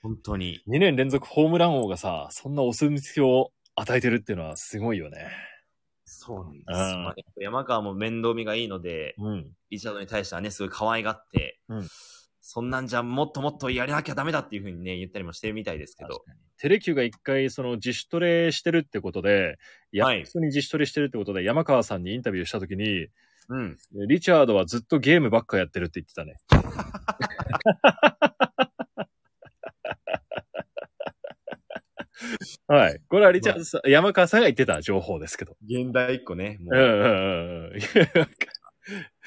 本当に。2年連続ホームラン王がさ、そんなお墨付きを与えてるっていうのはすごいよね。そうなんです。うんまあ山川も面倒見がいいので、うん。リチャードに対してはね、すごい可愛がって、うんそんなんじゃもっともっとやらなきゃダメだっていうふうにね、言ったりもしてるみたいですけど。テレキューが一回その自主トレしてるってことで、やはい普通に自主トレしてるってことで、山川さんにインタビューしたときに、うん。リチャードはずっとゲームばっかやってるって言ってたね。[LAUGHS] はい。これはリチャードさん、山川さんが言ってた情報ですけど。現代一個ね、もう。うんうんうんうん。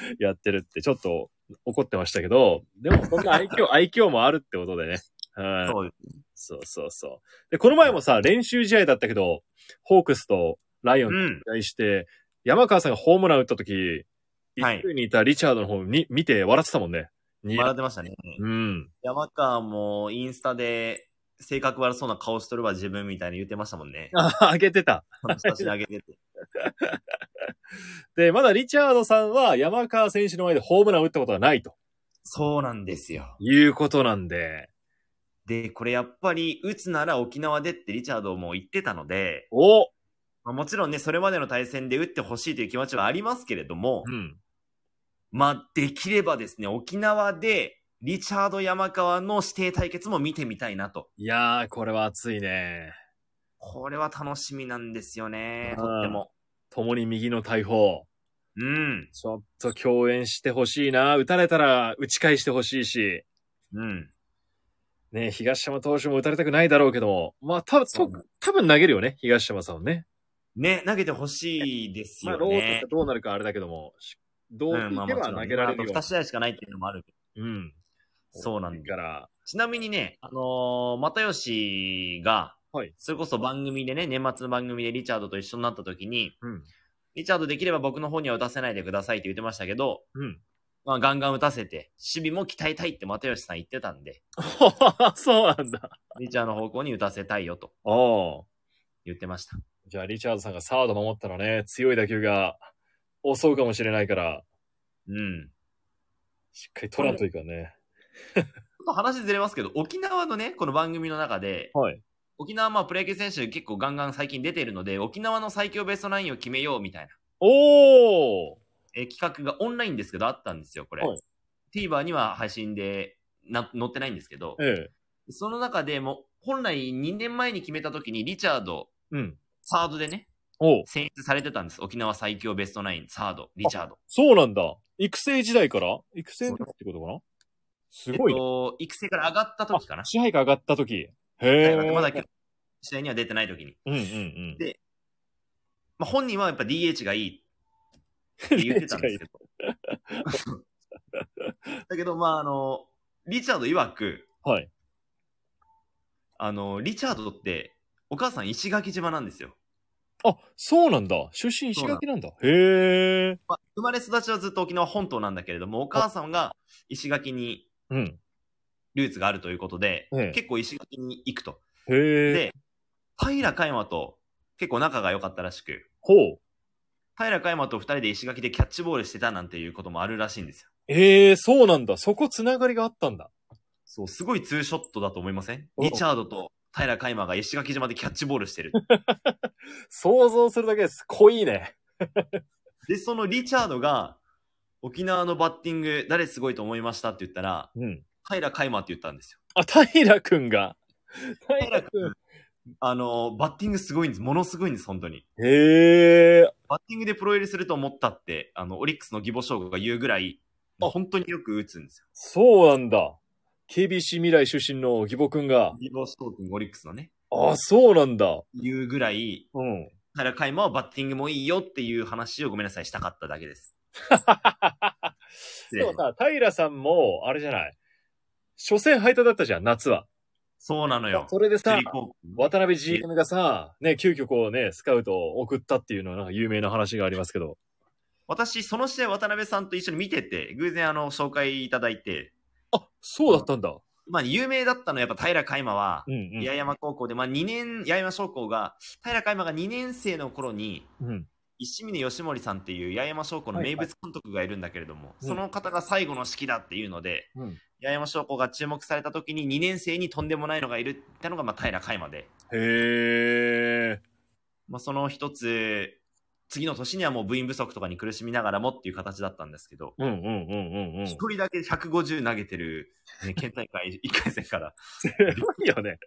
[LAUGHS] やってるってちょっと怒ってましたけど、でもそんな愛嬌、[LAUGHS] 愛嬌もあるってことでね。はい。そう。そうそうそう。で、この前もさ、練習試合だったけど、ホークスとライオンうん。試合して、山川さんがホームラン打った時、はい一塁にいたリチャードの方に見て笑ってたもんね。に笑ってましたね。うん。山川もインスタで、性格悪そうな顔しとるわ自分みたいに言ってましたもんね。[LAUGHS] あ、あげてた。写真あげてて。[LAUGHS] で、まだリチャードさんは山川選手の前でホームラン打ったことがないとそうなんですよ。いうことなんで、で、これやっぱり、打つなら沖縄でってリチャードも言ってたので、おまあ、もちろんね、それまでの対戦で打ってほしいという気持ちはありますけれども、うん。まあ、できればですね、沖縄で、リチャード山川の指定対決も見てみたいなと。いやー、これは熱いね。これは楽しみなんですよね、うんとっても。共に右の大砲。うん。ちょっと共演してほしいな。打たれたら打ち返してほしいし。うん。ね、東山投手も打たれたくないだろうけども。まあ、多分、そうと多分投げるよね、東山さんはね。ね、投げてほしいですまあ、ローテ。どうなるかあれだけども。しどううん、まあいけば投げられるよ。まああと2試合しかないっていうのもある。うん。そうなんだ。だから、ちなみにね、あのー、又吉が、はいそれこそ番組でね、年末の番組でリチャードと一緒になった時に、うん。リチャードできれば僕の方には打たせないでくださいって言ってましたけど、うん。まあ、ガンガン打たせて、守備も鍛えたいって又吉さん言ってたんで、[LAUGHS] そうなんだ。リチャードの方向に打たせたいよとおー言ってました。じゃあ、リチャードさんがサード守ったらね、強い打球が襲うかもしれないから、うん。しっかり取らんといかんね。ちょっと話ずれますけど、沖縄のね、この番組の中で、はい。沖縄はまあプロ野球選手結構ガンガン最近出ているので、沖縄の最強ベストナインを決めようみたいな、おーえー企画がオンラインですけどあったんですよ、これ。はい TVer には配信でな載ってないんですけど、ええ。その中でも、本来2年前に決めた時にリチャード、うん。サードでね、選出されてたんです。沖縄最強ベストナイン、サード、リチャード。そうなんだ。育成時代から？育成の時ってことかな？すごいね。えっと、育成から上がった時かな。支配が上がった時。へえ。まだ試合には出てない時に。うんうんうん。でまあ、本人はやっぱ DH がいいって [LAUGHS] 言ってたんですけど。[LAUGHS] だけど、まあ、あの、リチャード曰く、はい。あの、リチャードって、お母さん石垣島なんですよ。あ、そうなんだ。出身石垣なんだ。へえ。まあ、生まれ育ちはずっと沖縄本島なんだけれども、お母さんが石垣にうん。ルーツがあるということで、ええ結構石垣に行くと。へえ。で、平海馬と結構仲が良かったらしく、ほう。平海馬と二人で石垣でキャッチボールしてたなんていうこともあるらしいんですよ。ええ、そうなんだ。そこつながりがあったんだ。そう、すごいツーショットだと思いません？おリチャードと平海馬が石垣島でキャッチボールしてる。[LAUGHS] 想像するだけです。濃いね。[LAUGHS] で、そのリチャードが、沖縄のバッティング、誰すごいと思いましたって言ったら、うん。平海馬って言ったんですよ。あ、平くんが。平くん。あの、バッティングすごいんです。ものすごいんです、本当に。へえ。バッティングでプロ入りすると思ったって、あの、オリックスの義母将軍が言うぐらい、あ本当によく打つんですよ。そうなんだ。KBC 未来出身の義母くんが。義母将軍、オリックスのね、あ、そうなんだ。言うぐらい、うん。平海馬はバッティングもいいよっていう話をごめんなさい、したかっただけです。[LAUGHS] でもさ、平さんも、あれじゃない？初戦敗退だったじゃん、夏は。そうなのよ。それでさ渡辺 GM がさ、ね、急遽こうね、スカウトを送ったっていうのはなんか有名な話がありますけど。私、その試合渡辺さんと一緒に見てて、偶然あの、紹介いただいて、あ、そうだったんだ。まあ、有名だったのはやっぱ平海馬は。八重山高校で、まあ2年、八重山商工が、平海馬が2年生の頃に、うん。石峰義盛さんっていう八重山商工の名物監督がいるんだけれども、うんその方が最後の式だっていうので、うん。八重山商工が注目された時に2年生にとんでもないのがいるってのが、まあ、平海馬で、へえ。まあ、その一つ、次の年にはもう部員不足とかに苦しみながらもっていう形だったんですけど、うんうんうんうんうん。一人だけ150投げてる、ね、県大会1回戦から。すごいよね。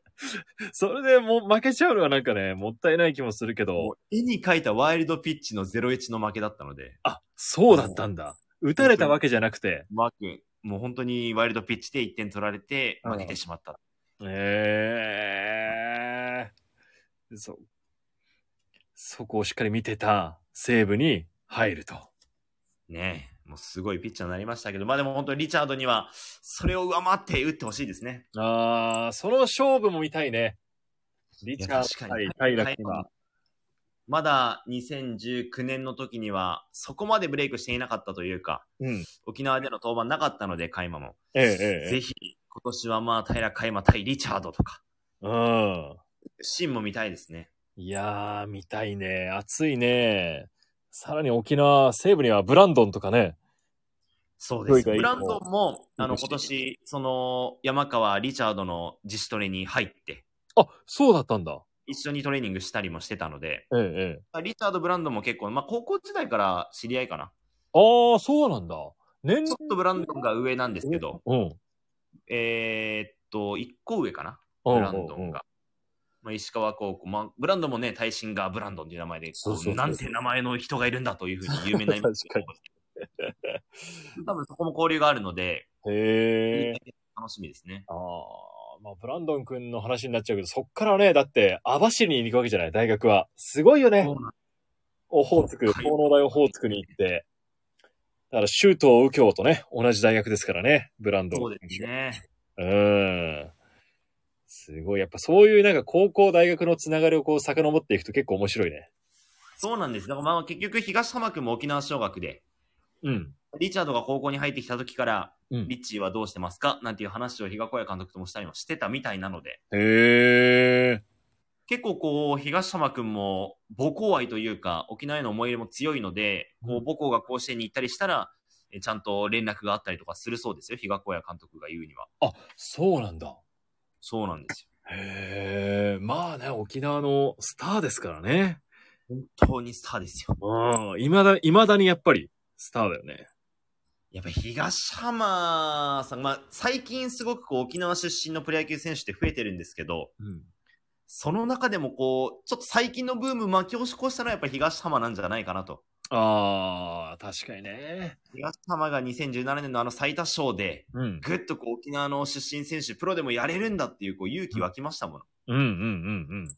それでもう負けちゃうのはなんかね、もったいない気もするけもど。う絵に描いたワイルドピッチの0-1の負けだったので、あ、そうだったんだ。打たれたわけじゃなくて。マーク、もう本当にワイルドピッチで1点取られて負けてしまった。ええそ、そこをしっかり見てた西武に入ると。ねえ、もうすごいピッチャーになりましたけど、まあでも本当にリチャードには、それを上回って打ってほしいですね。ああ、その勝負も見たいね。リチャードに対平君は。まだ2019年の時には、そこまでブレイクしていなかったというか、うん。沖縄での登板なかったので、海馬も。えええええぜひ、今年はまあ、平海馬対リチャードとか、え。うん。シーンも見たいですね。いやー、見たいね。熱いね。さらに沖縄、西部にはブランドンとかね。そうです。ブランドンも、あの、今年、その、山川、リチャードの自主トレに入って、あ、そうだったんだ。一緒にトレーニングしたりもしてたので、ええええ。リチャード・ブランドンも結構、まあ、高校時代から知り合いかな。ああ、そうなんだ。年ちょっとブランドンが上なんですけど、うん。えーっと、一個上かな、うんブランドンが。まあ、石川高校、まあ、ブランドンもね、耐震がブランドンという名前で、そうそうそうなんて名前の人がいるんだというふうに有名な確かに多分そこも交流があるので、へえ。楽しみですね。ああ、まあ、ブランドン君の話になっちゃうけど、そっからね、だって、網走に行くわけじゃない、大学は。すごいよね。オホーツク、はい東農大オホーツクに行って。だから、周東右京とね、同じ大学ですからね、ブランドン。そうですね。うん。すごい。やっぱそういうなんか高校、大学のつながりをこう遡っていくと結構面白いね。そうなんです。だからまあ結局東浜君も沖縄尚学で、うん。リチャードが高校に入ってきた時から、うんリッチーはどうしてますか？なんていう話を比嘉小屋監督ともしたりもしてたみたいなので、へえ。結構こう、東浜君も母校愛というか、沖縄への思い入れも強いので、こう母校が甲子園に行ったりしたら、えちゃんと連絡があったりとかするそうですよ、比嘉小屋監督が言うには。あ、そうなんだ。そうなんですよ。へえ。まあね、沖縄のスターですからね。本当にスターですよ。うん。いまだ、いまだにやっぱりスターだよね。やっぱ東浜さん、まあ最近すごくこう沖縄出身のプロ野球選手って増えてるんですけど、うん。その中でもこう、ちょっと最近のブーム巻き起こしたのはやっぱり東浜なんじゃないかなと。ああ、確かにね。東浜が2017年のあの最多勝で、うん。ぐっとこう沖縄の出身選手、プロでもやれるんだっていうこう勇気湧きましたもの。うんうんうんうん。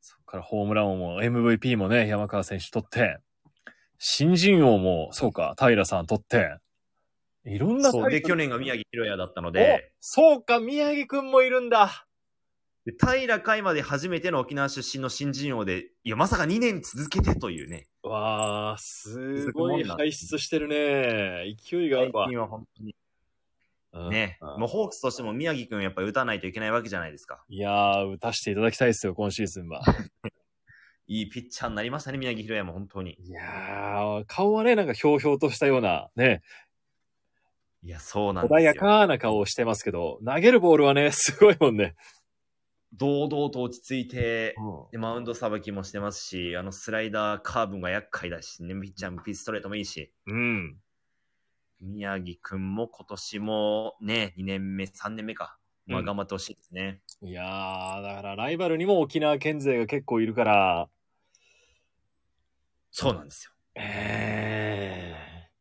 そっからホームラン王も MVP もね、山川選手取って、新人王も、そうか、平さん取って、いろんなそうで、去年年が宮城宏也だったので、そうか、宮城くんもいるんだ。で平海まで初めての沖縄出身の新人王で、いや、まさか2年続けてというね。わあ、すごい輩出してるね。勢いがあるわ。最近は本当にうんね、うんもうホークスとしても宮城くんやっぱり打たないといけないわけじゃないですか。いやー、打たせていただきたいですよ、今シーズンは。[LAUGHS] いいピッチャーになりましたね、宮城宏也も本当に。いやー、顔はね、なんかひょうひょうとしたような、ね、いや、そうなんですよ。穏やかな顔をしてますけど、投げるボールはね、すごいもんね。堂々と落ち着いて、でマウンドさばきもしてますし、あのスライダー、カーブが厄介だし、ね、ピッチャーもピストレートもいいし、うん。宮城くんも今年もね、2年目、3年目か。まあうん頑張ってほしいですね。いやー、だからライバルにも沖縄県勢が結構いるから、そうなんですよ。え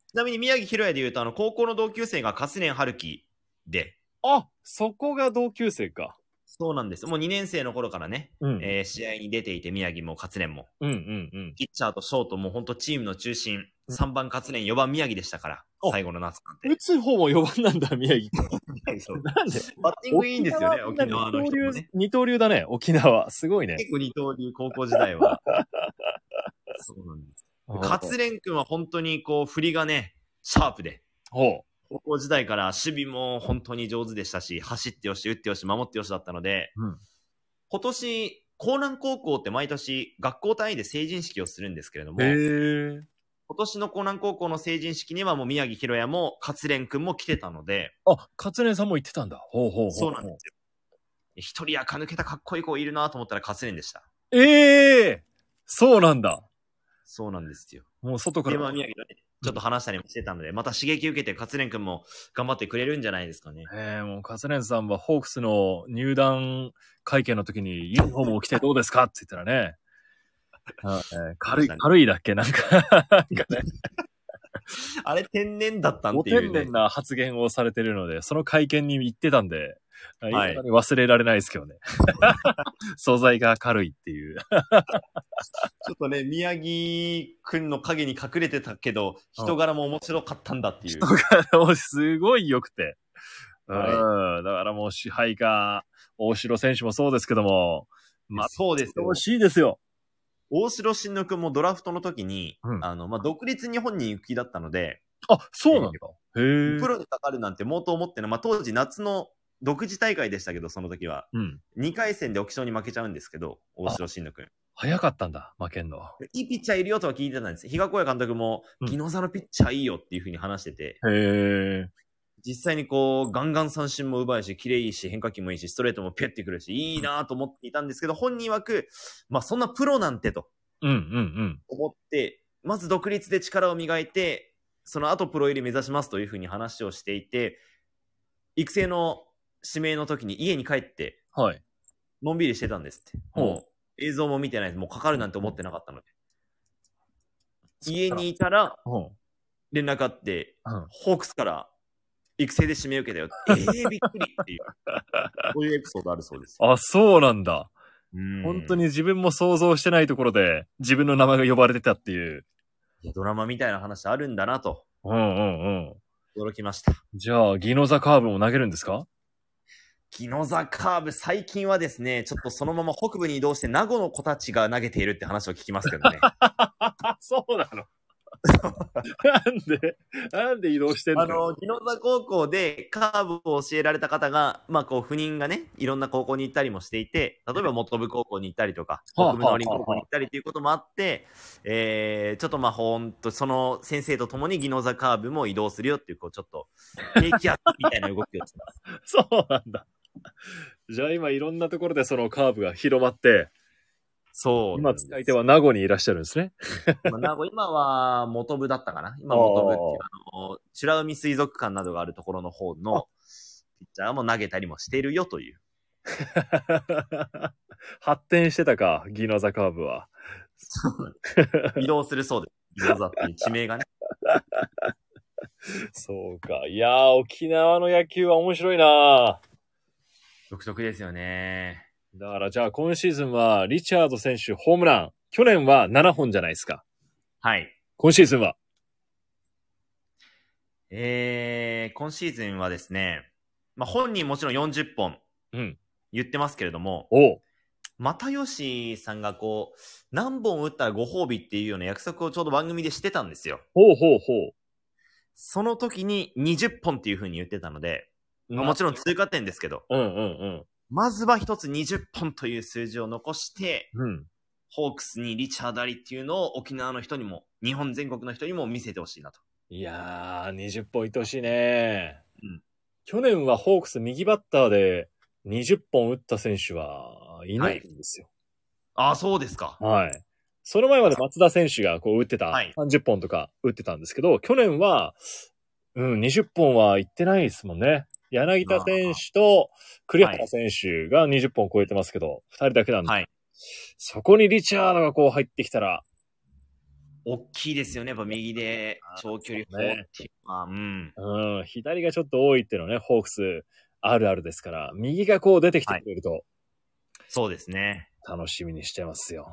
ちなみに宮城宏也で言うと、あの、高校の同級生が勝連春樹で、ー。あ、そこが同級生か。そうなんですよ。もう2年生の頃からね、うんえー試合に出ていて、宮城も勝連も。うんうんうん。ピッチャーとショートも本当チームの中心、3番勝連、4番宮城でしたからお、最後の夏なんて。打つ方も4番なんだ、宮城なんで？バッティングいいんですよね、沖縄の人もね。二刀流だね、沖縄。すごいね。結構二刀流、高校時代は。[LAUGHS] そうなんです。勝連君は本当にこう、振りがね、シャープで。ほ高校時代から守備も本当に上手でしたし、走ってよし、打ってよし、守ってよしだったので、う。うん。今年、江南高校って毎年学校単位で成人式をするんですけれども。今年の江南高校の成人式にはもう宮城宏也も勝連君も来てたので、あ、勝連さんも言ってたんだ。ほうほうほう。そうなんですよ。一人垢抜けたかっこいい子いるなと思ったら勝連でした。ええー、そうなんだ。そうなんですよ。もう外かで、ら。まあ宮城ちょっと話したりもしてたので、また刺激受けて勝連君も頑張ってくれるんじゃないですかね。ええもう、カツレンさんはホークスの入団会見の時にユニフォームを着てどうですかって言ったらね。あえー軽い、軽いだっけ？なんか、[LAUGHS] なんかね、あれ天然だったんおっていう、ね。天然な発言をされてるので、その会見に行ってたんで、い未だに忘れられないですけどね。[LAUGHS] 素材が軽いっていう。[LAUGHS] ちょっとね、宮城くんの影に隠れてたけど、人柄も面白かったんだっていう。人がもうすごい良くて。はいうん。だからもう支配下、大城選手もそうですけども、まあ、そうですよ惜しいですよ。大城慎之君もドラフトの時に、うんあの、まあ、独立日本に行く気だったので、あ、そうなんだ。へえ。プロにかかるなんてもうと思ってない。まあ、当時夏の独自大会でしたけど、その時は。うん。2回戦で沖賞に負けちゃうんですけど、大城慎之君。早かったんだ、負けんの。いいピッチャーいるよとは聞いてたんです。比嘉小屋監督も、うん技能座のピッチャーいいよっていうふうに話してて、へえ。実際にこう、ガンガン三振も奪うし、綺麗いいし、変化球もいいし、ストレートもピュッてくるし、いいなと思っていたんですけど、本人曰く、まあそんなプロなんてとうんうんうん。思って、まず独立で力を磨いて、その後プロ入り目指しますというふうに話をしていて、育成の指名の時に家に帰って、はい。のんびりしてたんですって。もう映像も見てないです。もうかかるなんて思ってなかったので。家にいたらうん。連絡あって、うんホークスから育成で指名受けたよ。ええびっくりっていう。[LAUGHS] こういうエピソードあるそうです。あ、そうなんだ。うん本当に。自分も想像してないところで、自分の名前が呼ばれてたっていう。いやドラマみたいな話あるんだなと、うんうんうん。驚きました。じゃあ、ギノザカーブも投げるんですか？ギノザカーブ、最近はですね、ちょっとそのまま北部に移動して名護の子たちが投げているって話を聞きますけどね。[LAUGHS] そうなの？なんで、なんで移動してんの？あの、ギノザ高校でカーブを教えられた方が、まあこう、赴任がね、いろんな高校に行ったりもしていて、例えば元部高校に行ったりとか、はあ北部農林高校に行ったりということもあって、えー、ちょっとまあほんと、その先生と共にギノザカーブも移動するよっていう、こう、ちょっと、[LAUGHS] 低気圧みたいな動きをしてます。そうなんだ。[LAUGHS] じゃあ今いろんなところでそのカーブが広まって、そう。今使い手は名護にいらっしゃるんですね。[LAUGHS] まあ、名護今は元部だったかな今元部っていう、あの、美ら海水族館などがあるところの方の、ピッチャーも投げたりもしているよという。[LAUGHS] 発展してたか、ギノザカーブは。移動するそうです。ギノザっていう地名がね。そうか。いやー、沖縄の野球は面白いな独特ですよね。だからじゃあ今シーズンはリチャード選手ホームラン。去年は7本じゃないですか。はい。今シーズンは。えー、今シーズンはですね、まあ、本人もちろん40本うん。言ってますけれども、おう。又吉さんがこう、何本打ったらご褒美っていうような約束をちょうど番組でしてたんですよ。ほうほうほその時に20本っていう風に言ってたので、う。まあもちろん通過点ですけど、うんうんまずは一つ20本という数字を残して、うん。うん。ホークスにリチャード・アリっていうのを沖縄の人にも、日本全国の人にも見せてほしいなと。いやー、20本いってほしいね。うん去年はホークス右バッターで20本打った選手はいないんですよ。ああ、そうですか。はい。その前まで松田選手がこう打ってた、はい30本とか打ってたんですけど、去年は、うん、20本はいってないですもんね。柳田選手と栗原選手が20本超えてますけど、2人だけなんで、はい。そこにリチャードがこう入ってきたら、大きいですよね。やっぱ右で長距離砲っていうのは、うん。うん、左がちょっと多いっていうのはね、ホークスあるあるですから、右がこう出てきてくれるとそうですね。楽しみにしてますよ。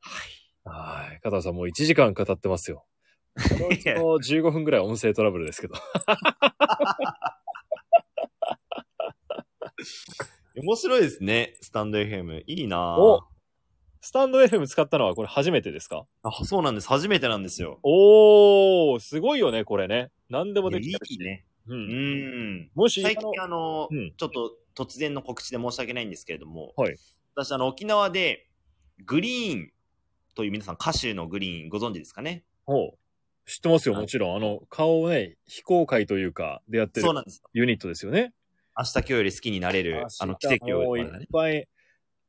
はい。はい。加藤さんもう1時間語ってますよ。このうちの15分ぐらい音声トラブルですけど。[LAUGHS] [LAUGHS] 面白いですね。スタンド FM。いいなぁおスタンド FM 使ったのはこれ初めてですか？あ、そうなんです。初めてなんですよ。おー、すごいよね、これね。何でもできたしいね。う。うんん。もし、最近ああの、うんちょっと突然の告知で申し訳ないんですけれども、はい私あの沖縄でグリーンという皆さん歌手のグリーンご存知ですかね？のほう知ってますよ、はいもちろん。あの、顔をね、非公開というか、でやってる。ユニットですよね。明日今日より好きになれる、あの奇跡を、もういっぱい、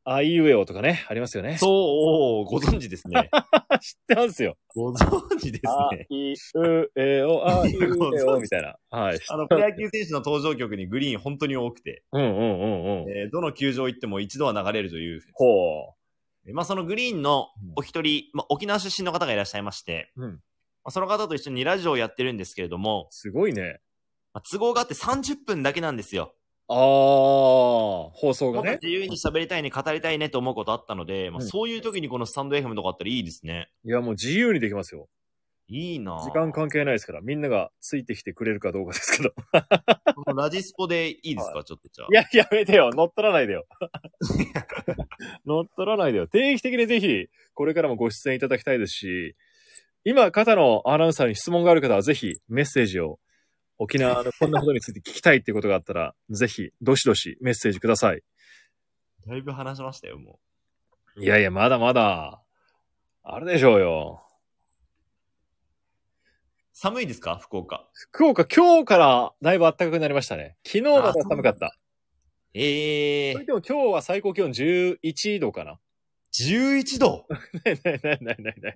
あいうえおとかね、ありますよね。そう、ご存知ですね。[LAUGHS] 知ってますよ。ご存知ですあね。いうえお、あいうえお、[LAUGHS] みたいな。はい。あの、プロ野球選手の登場曲にグリーン本当に多くて、うんうんうんうん。えーどの球場行っても一度は流れるという。ほえまあ、そのグリーンのお一人、まあ、沖縄出身の方がいらっしゃいまして、うんまあ、その方と一緒にラジオをやってるんですけれどもう。、すごいね。まあ、都合があって30分だけなんですよ。あー、放送がね。自由に喋りたいね、語りたいねと思うことあったので、まあ、うんそういう時にこのスタンド FM とかあったらいいですね。いや、もう自由にできますよ。いいなぁ時間関係ないですから、みんながついてきてくれるかどうかですけど。このラジスポでいいですか、[LAUGHS] ちょっとじゃあ。いや、やめてよ。乗っ取らないでよ。[LAUGHS] 乗っ取らないでよ。定期的にぜひ、これからもご出演いただきたいですし、今、肩のアナウンサーに質問がある方は、ぜひメッセージを、沖縄のこんなことについて聞きたいっていうことがあったら、[LAUGHS] ぜひ、どしどしメッセージください。だいぶ話しましたよ、もいやいや、まだまだ、あるでしょうよ。う。寒いですか福岡？福岡、今日からだいぶ暖かくなりましたね。昨日まで寒かった。ええそれでも今日は最高気温11度かな。11度？[LAUGHS] ないないないないないない。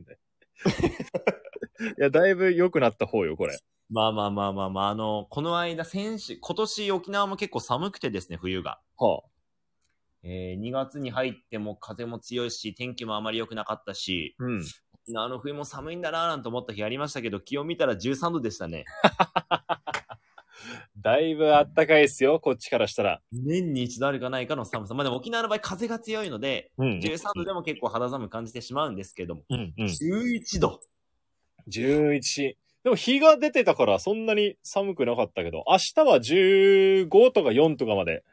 [LAUGHS] いや、だいぶ良くなった方よ、これ。まあまあまあまあまあ、あの、この間、先週、今年沖縄も結構寒くてですね、冬が。はえー、2月に入っても風も強いし、天気もあまり良くなかったし、あ。うん。沖縄の冬も寒いんだなぁなんて思った日ありましたけど、気温見たら13度でしたね。[LAUGHS] だいぶ暖かいですよ、こっちからしたら。年に一度あるかないかの寒さ。まあでも沖縄の場合風が強いので、うん13度でも結構肌寒く感じてしまうんですけども、うんうん。11度。11。でも日が出てたからそんなに寒くなかったけど、明日は15とか4とかまで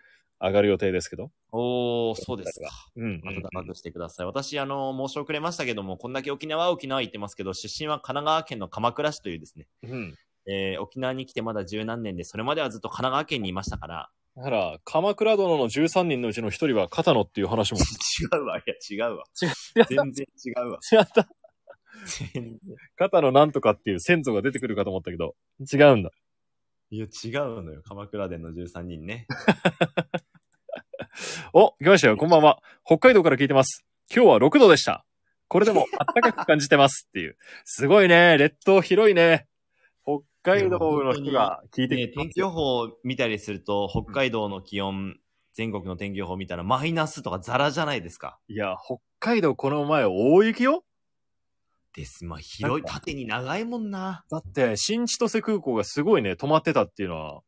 上がる予定ですけど。おー、そうですか。うん、うん。暖かくしてください。私、あの、申し遅れましたけども、こんだけ沖縄、沖縄行ってますけど、出身は神奈川県の鎌倉市というですね、うん。えー沖縄に来てまだ十何年で、それまではずっと神奈川県にいましたから、だから、鎌倉殿の13人のうちの1人は片野っていう話も。[LAUGHS] 違うわ、いや、違うわ。[LAUGHS] 違全然違うわ。違った。全然片野なんとかっていう先祖が出てくるかと思ったけど、違うんだ。いや、違うのよ。鎌倉殿の13人ね。[LAUGHS] お、来ましたよ。こんばんは。北海道から聞いてます。今日は6度でした。これでも [LAUGHS] 暖かく感じてますっていう。すごいね。列島広いね。北海道の人が聞いてで、天気予報を見たりすると、北海道の気温、全国の天気予報を見たらマイナスとかザラじゃないですか。いや、北海道この前大雪よです。まあ、広い、縦に長いもんな。だって、新千歳空港がすごいね、止まってたっていうのは。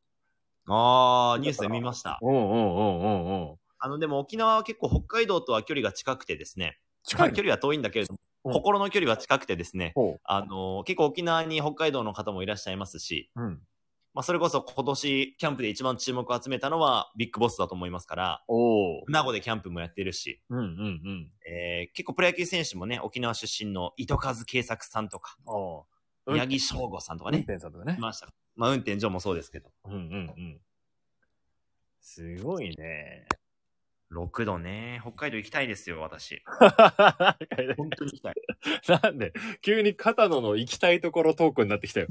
あー、ニュースで見ました。うんうんうんうんうん。あの、でも沖縄は結構北海道とは距離が近くてですね、近いまあ距離は遠いんだけれども、うん心の距離は近くてですね、ほあの結構沖縄に北海道の方もいらっしゃいますし、う。うん。まあ、それこそ今年キャンプで一番注目を集めたのはビッグボスだと思いますから、おー。名護でキャンプもやってるし、うんうんうん。えー結構プロ野球選手もね、沖縄出身の糸数慶作さんとか、ああ。宮城翔吾さんとかね、運転さんとかねい。ました。まあ、運転所もそうですけど。うんうんうん。すごいね。6度ね、北海道行きたいですよ、私。[LAUGHS] 本当に行きたい。なんで、急に片野の行きたいところトークになってきたよ。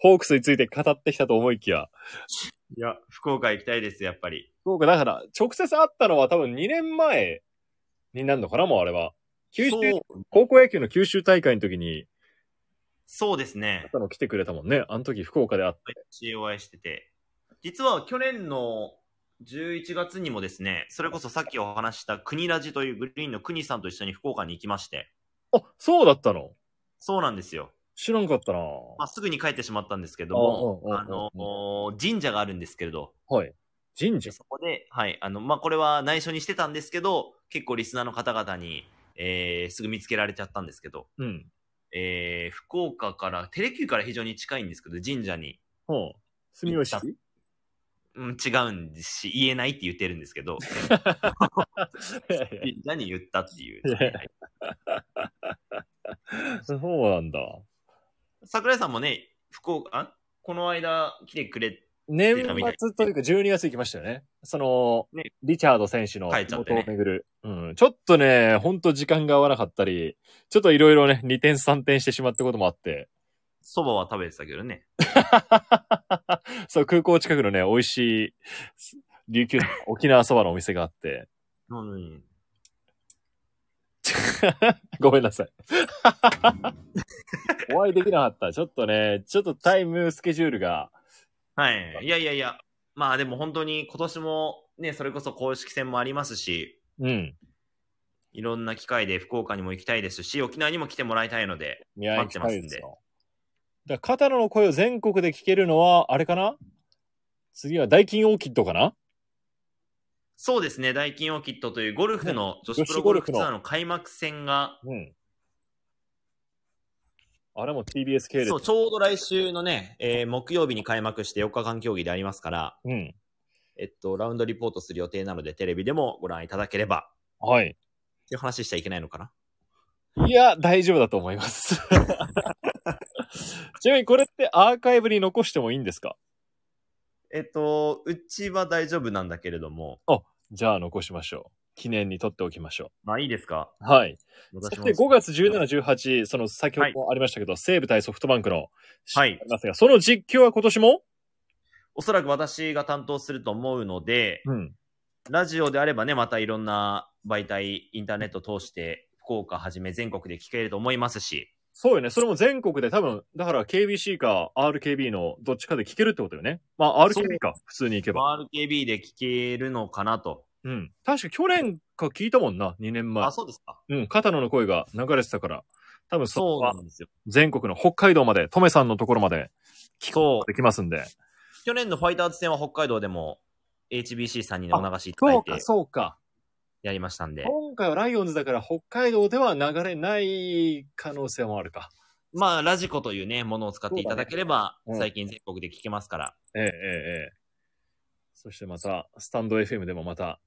ホークスについて語ってきたと思いきや。いや、福岡行きたいです、やっぱり。そうか、だから、直接会ったのは多分2年前になるのかな、もうあれは。九州高校野球の九州大会の時に、そうですね。片野来てくれたもんね。あの時福岡で会って。私お会いしてて。実は去年の11月にもですね、それこそさっきお話した国ラジというグリーンの国さんと一緒に福岡に行きまして。あ、そうだったの？そうなんですよ。知らんかったな。まあ、すぐに帰ってしまったんですけども、うんうんうんうんあの、神社があるんですけれど、はい。神社？そこで、はい、あの、まあ、これは内緒にしてたんですけど、結構リスナーの方々に、えー、すぐ見つけられちゃったんですけど、うん。えー、福岡から、テレキューから非常に近いんですけど、神社に、ほう。住吉？うん、違うんですし、言えないって言ってるんですけど、[LAUGHS] 神社に言ったっていう。[LAUGHS] そうなんだ。桜井さんもね、福岡、あこの間来てくれ、年末というか12月行きましたよね。その、ねリチャード選手の元を巡る。うん。ちょっとね、ほんと時間が合わなかったり、ちょっといろいろね、2点3点してしまったこともあって。蕎麦は食べてたけどね。[LAUGHS] そう、空港近くのね、美味しい、琉球の沖縄そばのお店があって。うん、[LAUGHS] ごめんなさい。[LAUGHS] お会いできなかった。ちょっとね、ちょっとタイムスケジュールが。はい。いやいやいや、まあでも本当に今年もね、それこそ公式戦もありますし、うん。いろんな機会で福岡にも行きたいですし、沖縄にも来てもらいたいので、待ってますんでだから、片野の声を全国で聞けるのは、あれかな？次は大金オーキッドかな？そうですね、ダイキンオーキッドというゴルフの女子女プロゴルフツアーの開幕戦が、うん。あれも TBS 系列。そう、ちょうど来週のね、えー木曜日に開幕して4日間競技でありますから、うん。えっと、ラウンドリポートする予定なので、テレビでもご覧いただければ、はい。っていう話しちゃいけないのかな？いや、大丈夫だと思います。ちなみにこれってアーカイブに残してもいいんですかえっと、うちは大丈夫なんだけれども、じゃあ残しましょう。記念に取っておきましょまあいいですか？う。はい。そして5月17、18、その先ほどもありましたけど、西武対ソフトバンクの、はいますが、その実況は今年も？おそらく私が担当すると思うので、うん。ラジオであればね、またいろんな媒体、インターネット通して、福岡はじめ全国で聞けると思いますし、そうよね。それも全国で多分、だから KBC か RKB のどっちかで聞けるってことよね。まあ RKB か、普通に行けば。RKB で聞けるのかなと。うん。確か去年か聞いたもんな、2年前あ、。そうですか。うん、片野の声が流れてたから。多分そうなんですよ。全国の北海道まで、トメさんのところまで聞くこうができますんで。去年のファイターズ戦は北海道でも HBC さんにお流しいただそいうてか、そうか。やりましたんで。今回はライオンズだから北海道では流れない可能性もあるか。まあ、ラジコというね、ものを使っていただければ、ねうん最近全国で聞けますから。ええええええ。そしてまた、スタンド FM でもまた、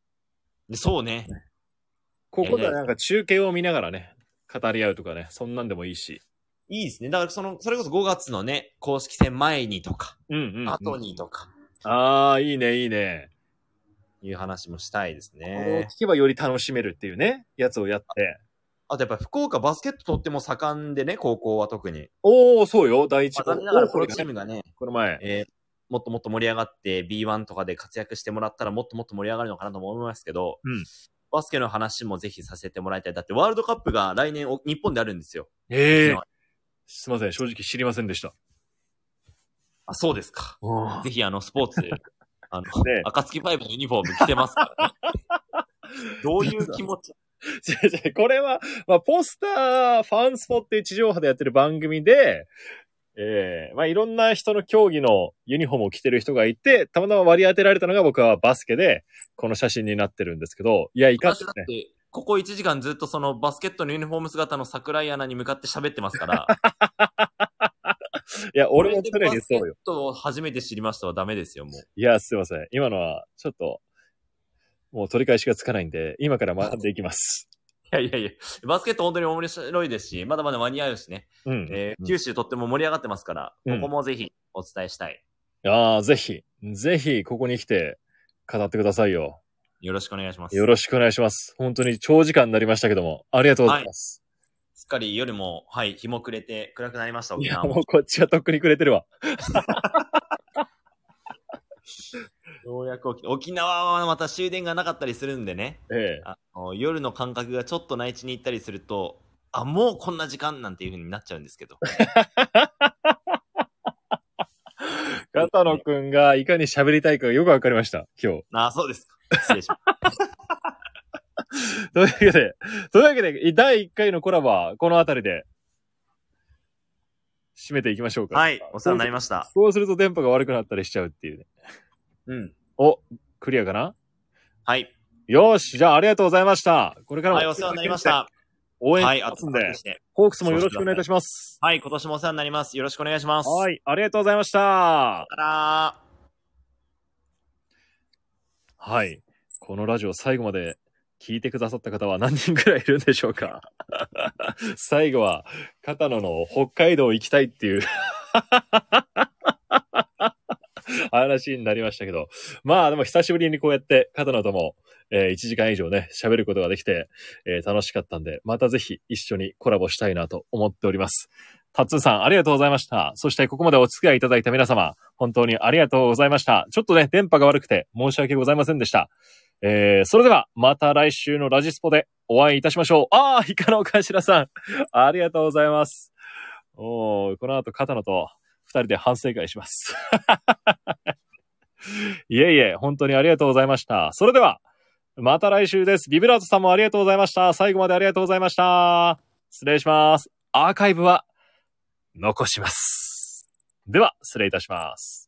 でそうね。ここでなんか中継を見ながらね、語り合うとかね、そんなんでもいいし。いいですね。だからその、それこそ5月のね、公式戦前にとか、うんうん、うん。後にとか、ああ、いいね、いいね。いう話もしたいですね。聞けばより楽しめるっていうね、やつをやって。あとやっぱり福岡バスケットとっても盛んでね、高校は特に。おー、そうよ、第一まあ残念ながらこのチームがね、この前。えーもっともっと盛り上がって B1 とかで活躍してもらったらもっともっと盛り上がるのかなとも思いますけど、うんバスケの話もぜひさせてもらいたい。だってワールドカップが来年お日本であるんですよ。ええ沖縄すいません、正直知りませんでした。あ、そうですか。ぜひあのスポーツ、あの、ね暁ファイブのユニフォーム着てますから、ね。[LAUGHS] どういう気持ち？これは、まあ、ポスター、ファンスポっていう地上波でやってる番組で、ええまあ、いろんな人の競技のユニフォームを着てる人がいて、たまたま割り当てられたのが僕はバスケで、この写真になってるんですけど、いや、いかって、ここ1時間ずっとそのバスケットのユニフォーム姿の桜井アナに向かって喋ってますから。[LAUGHS] いや、俺も常にそうよ。バスケットを初めて知りましたはダメですよ、もう。いや、すいません。今のは、ちょっと、もう取り返しがつかないんで、今から学んでいきます。いやいやいや、バスケット本当に面白いですし、まだまだ間に合うしね。うん。えー九州とっても盛り上がってますから、うんここもぜひお伝えしたい。ああ、ぜひ、ぜひ、ここに来て、語ってくださいよ。よろしくお願いします。よろしくお願いします。本当に長時間になりましたけども、ありがとうございます。すっかり夜も、はい、日も暮れて暗くなりました、沖縄ももう。こっちはとっくにくれてるわ。[LAUGHS] ようやく沖沖縄はまた終電がなかったりするんでね、ええ。あの夜の感覚がちょっと内地に行ったりすると、あ、もうこんな時間なんていう風になっちゃうんですけど。[LAUGHS] 片野くんがいかに喋りたいかがよくわかりました、今日。あ、そうですか。失礼しま [LAUGHS] [LAUGHS] というわけで、というわけで、第1回のコラボはこの辺りで、締めていきましょうか。す。はい、お世話になりました。こうすると電波が悪くなったりしちゃうっていうね。うん。お、クリアかな？はい。よーし、じゃあありがとうございました。これからもはい、お世話になりまし。た。応援しますんで、して。ホークスもよろしくお願いいたします。はい、今年もお世話になります。よろしくお願いします。。はいい、ありがとうございました。はい。このラジオ最後まで聞いてくださった方は何人くらいいるんでしょうか？[LAUGHS] 最後は、片野の北海道行きたいっていう [LAUGHS] 話になりましたけど。まあでも久しぶりにこうやって片野とも、えー1時間以上ね、喋ることができて、えー楽しかったんで、またぜひ一緒にコラボしたいなと思っております。タッツーさん、ありがとうございました。そして、ここまでお付き合いいただいた皆様、本当にありがとうございました。ちょっとね、電波が悪くて申し訳ございませんでした。えー、それでは、また来週のラジスポでお会いいたしましょう。あー、イカの頭さん、ありがとうございます。おー、この後、片野と二人で反省会します。[LAUGHS] いえいえ、本当にありがとうございました。それでは、また来週です。ビブラートさんもありがとうございました。最後までありがとうございました。失礼します。アーカイブは残します。では、失礼いたします。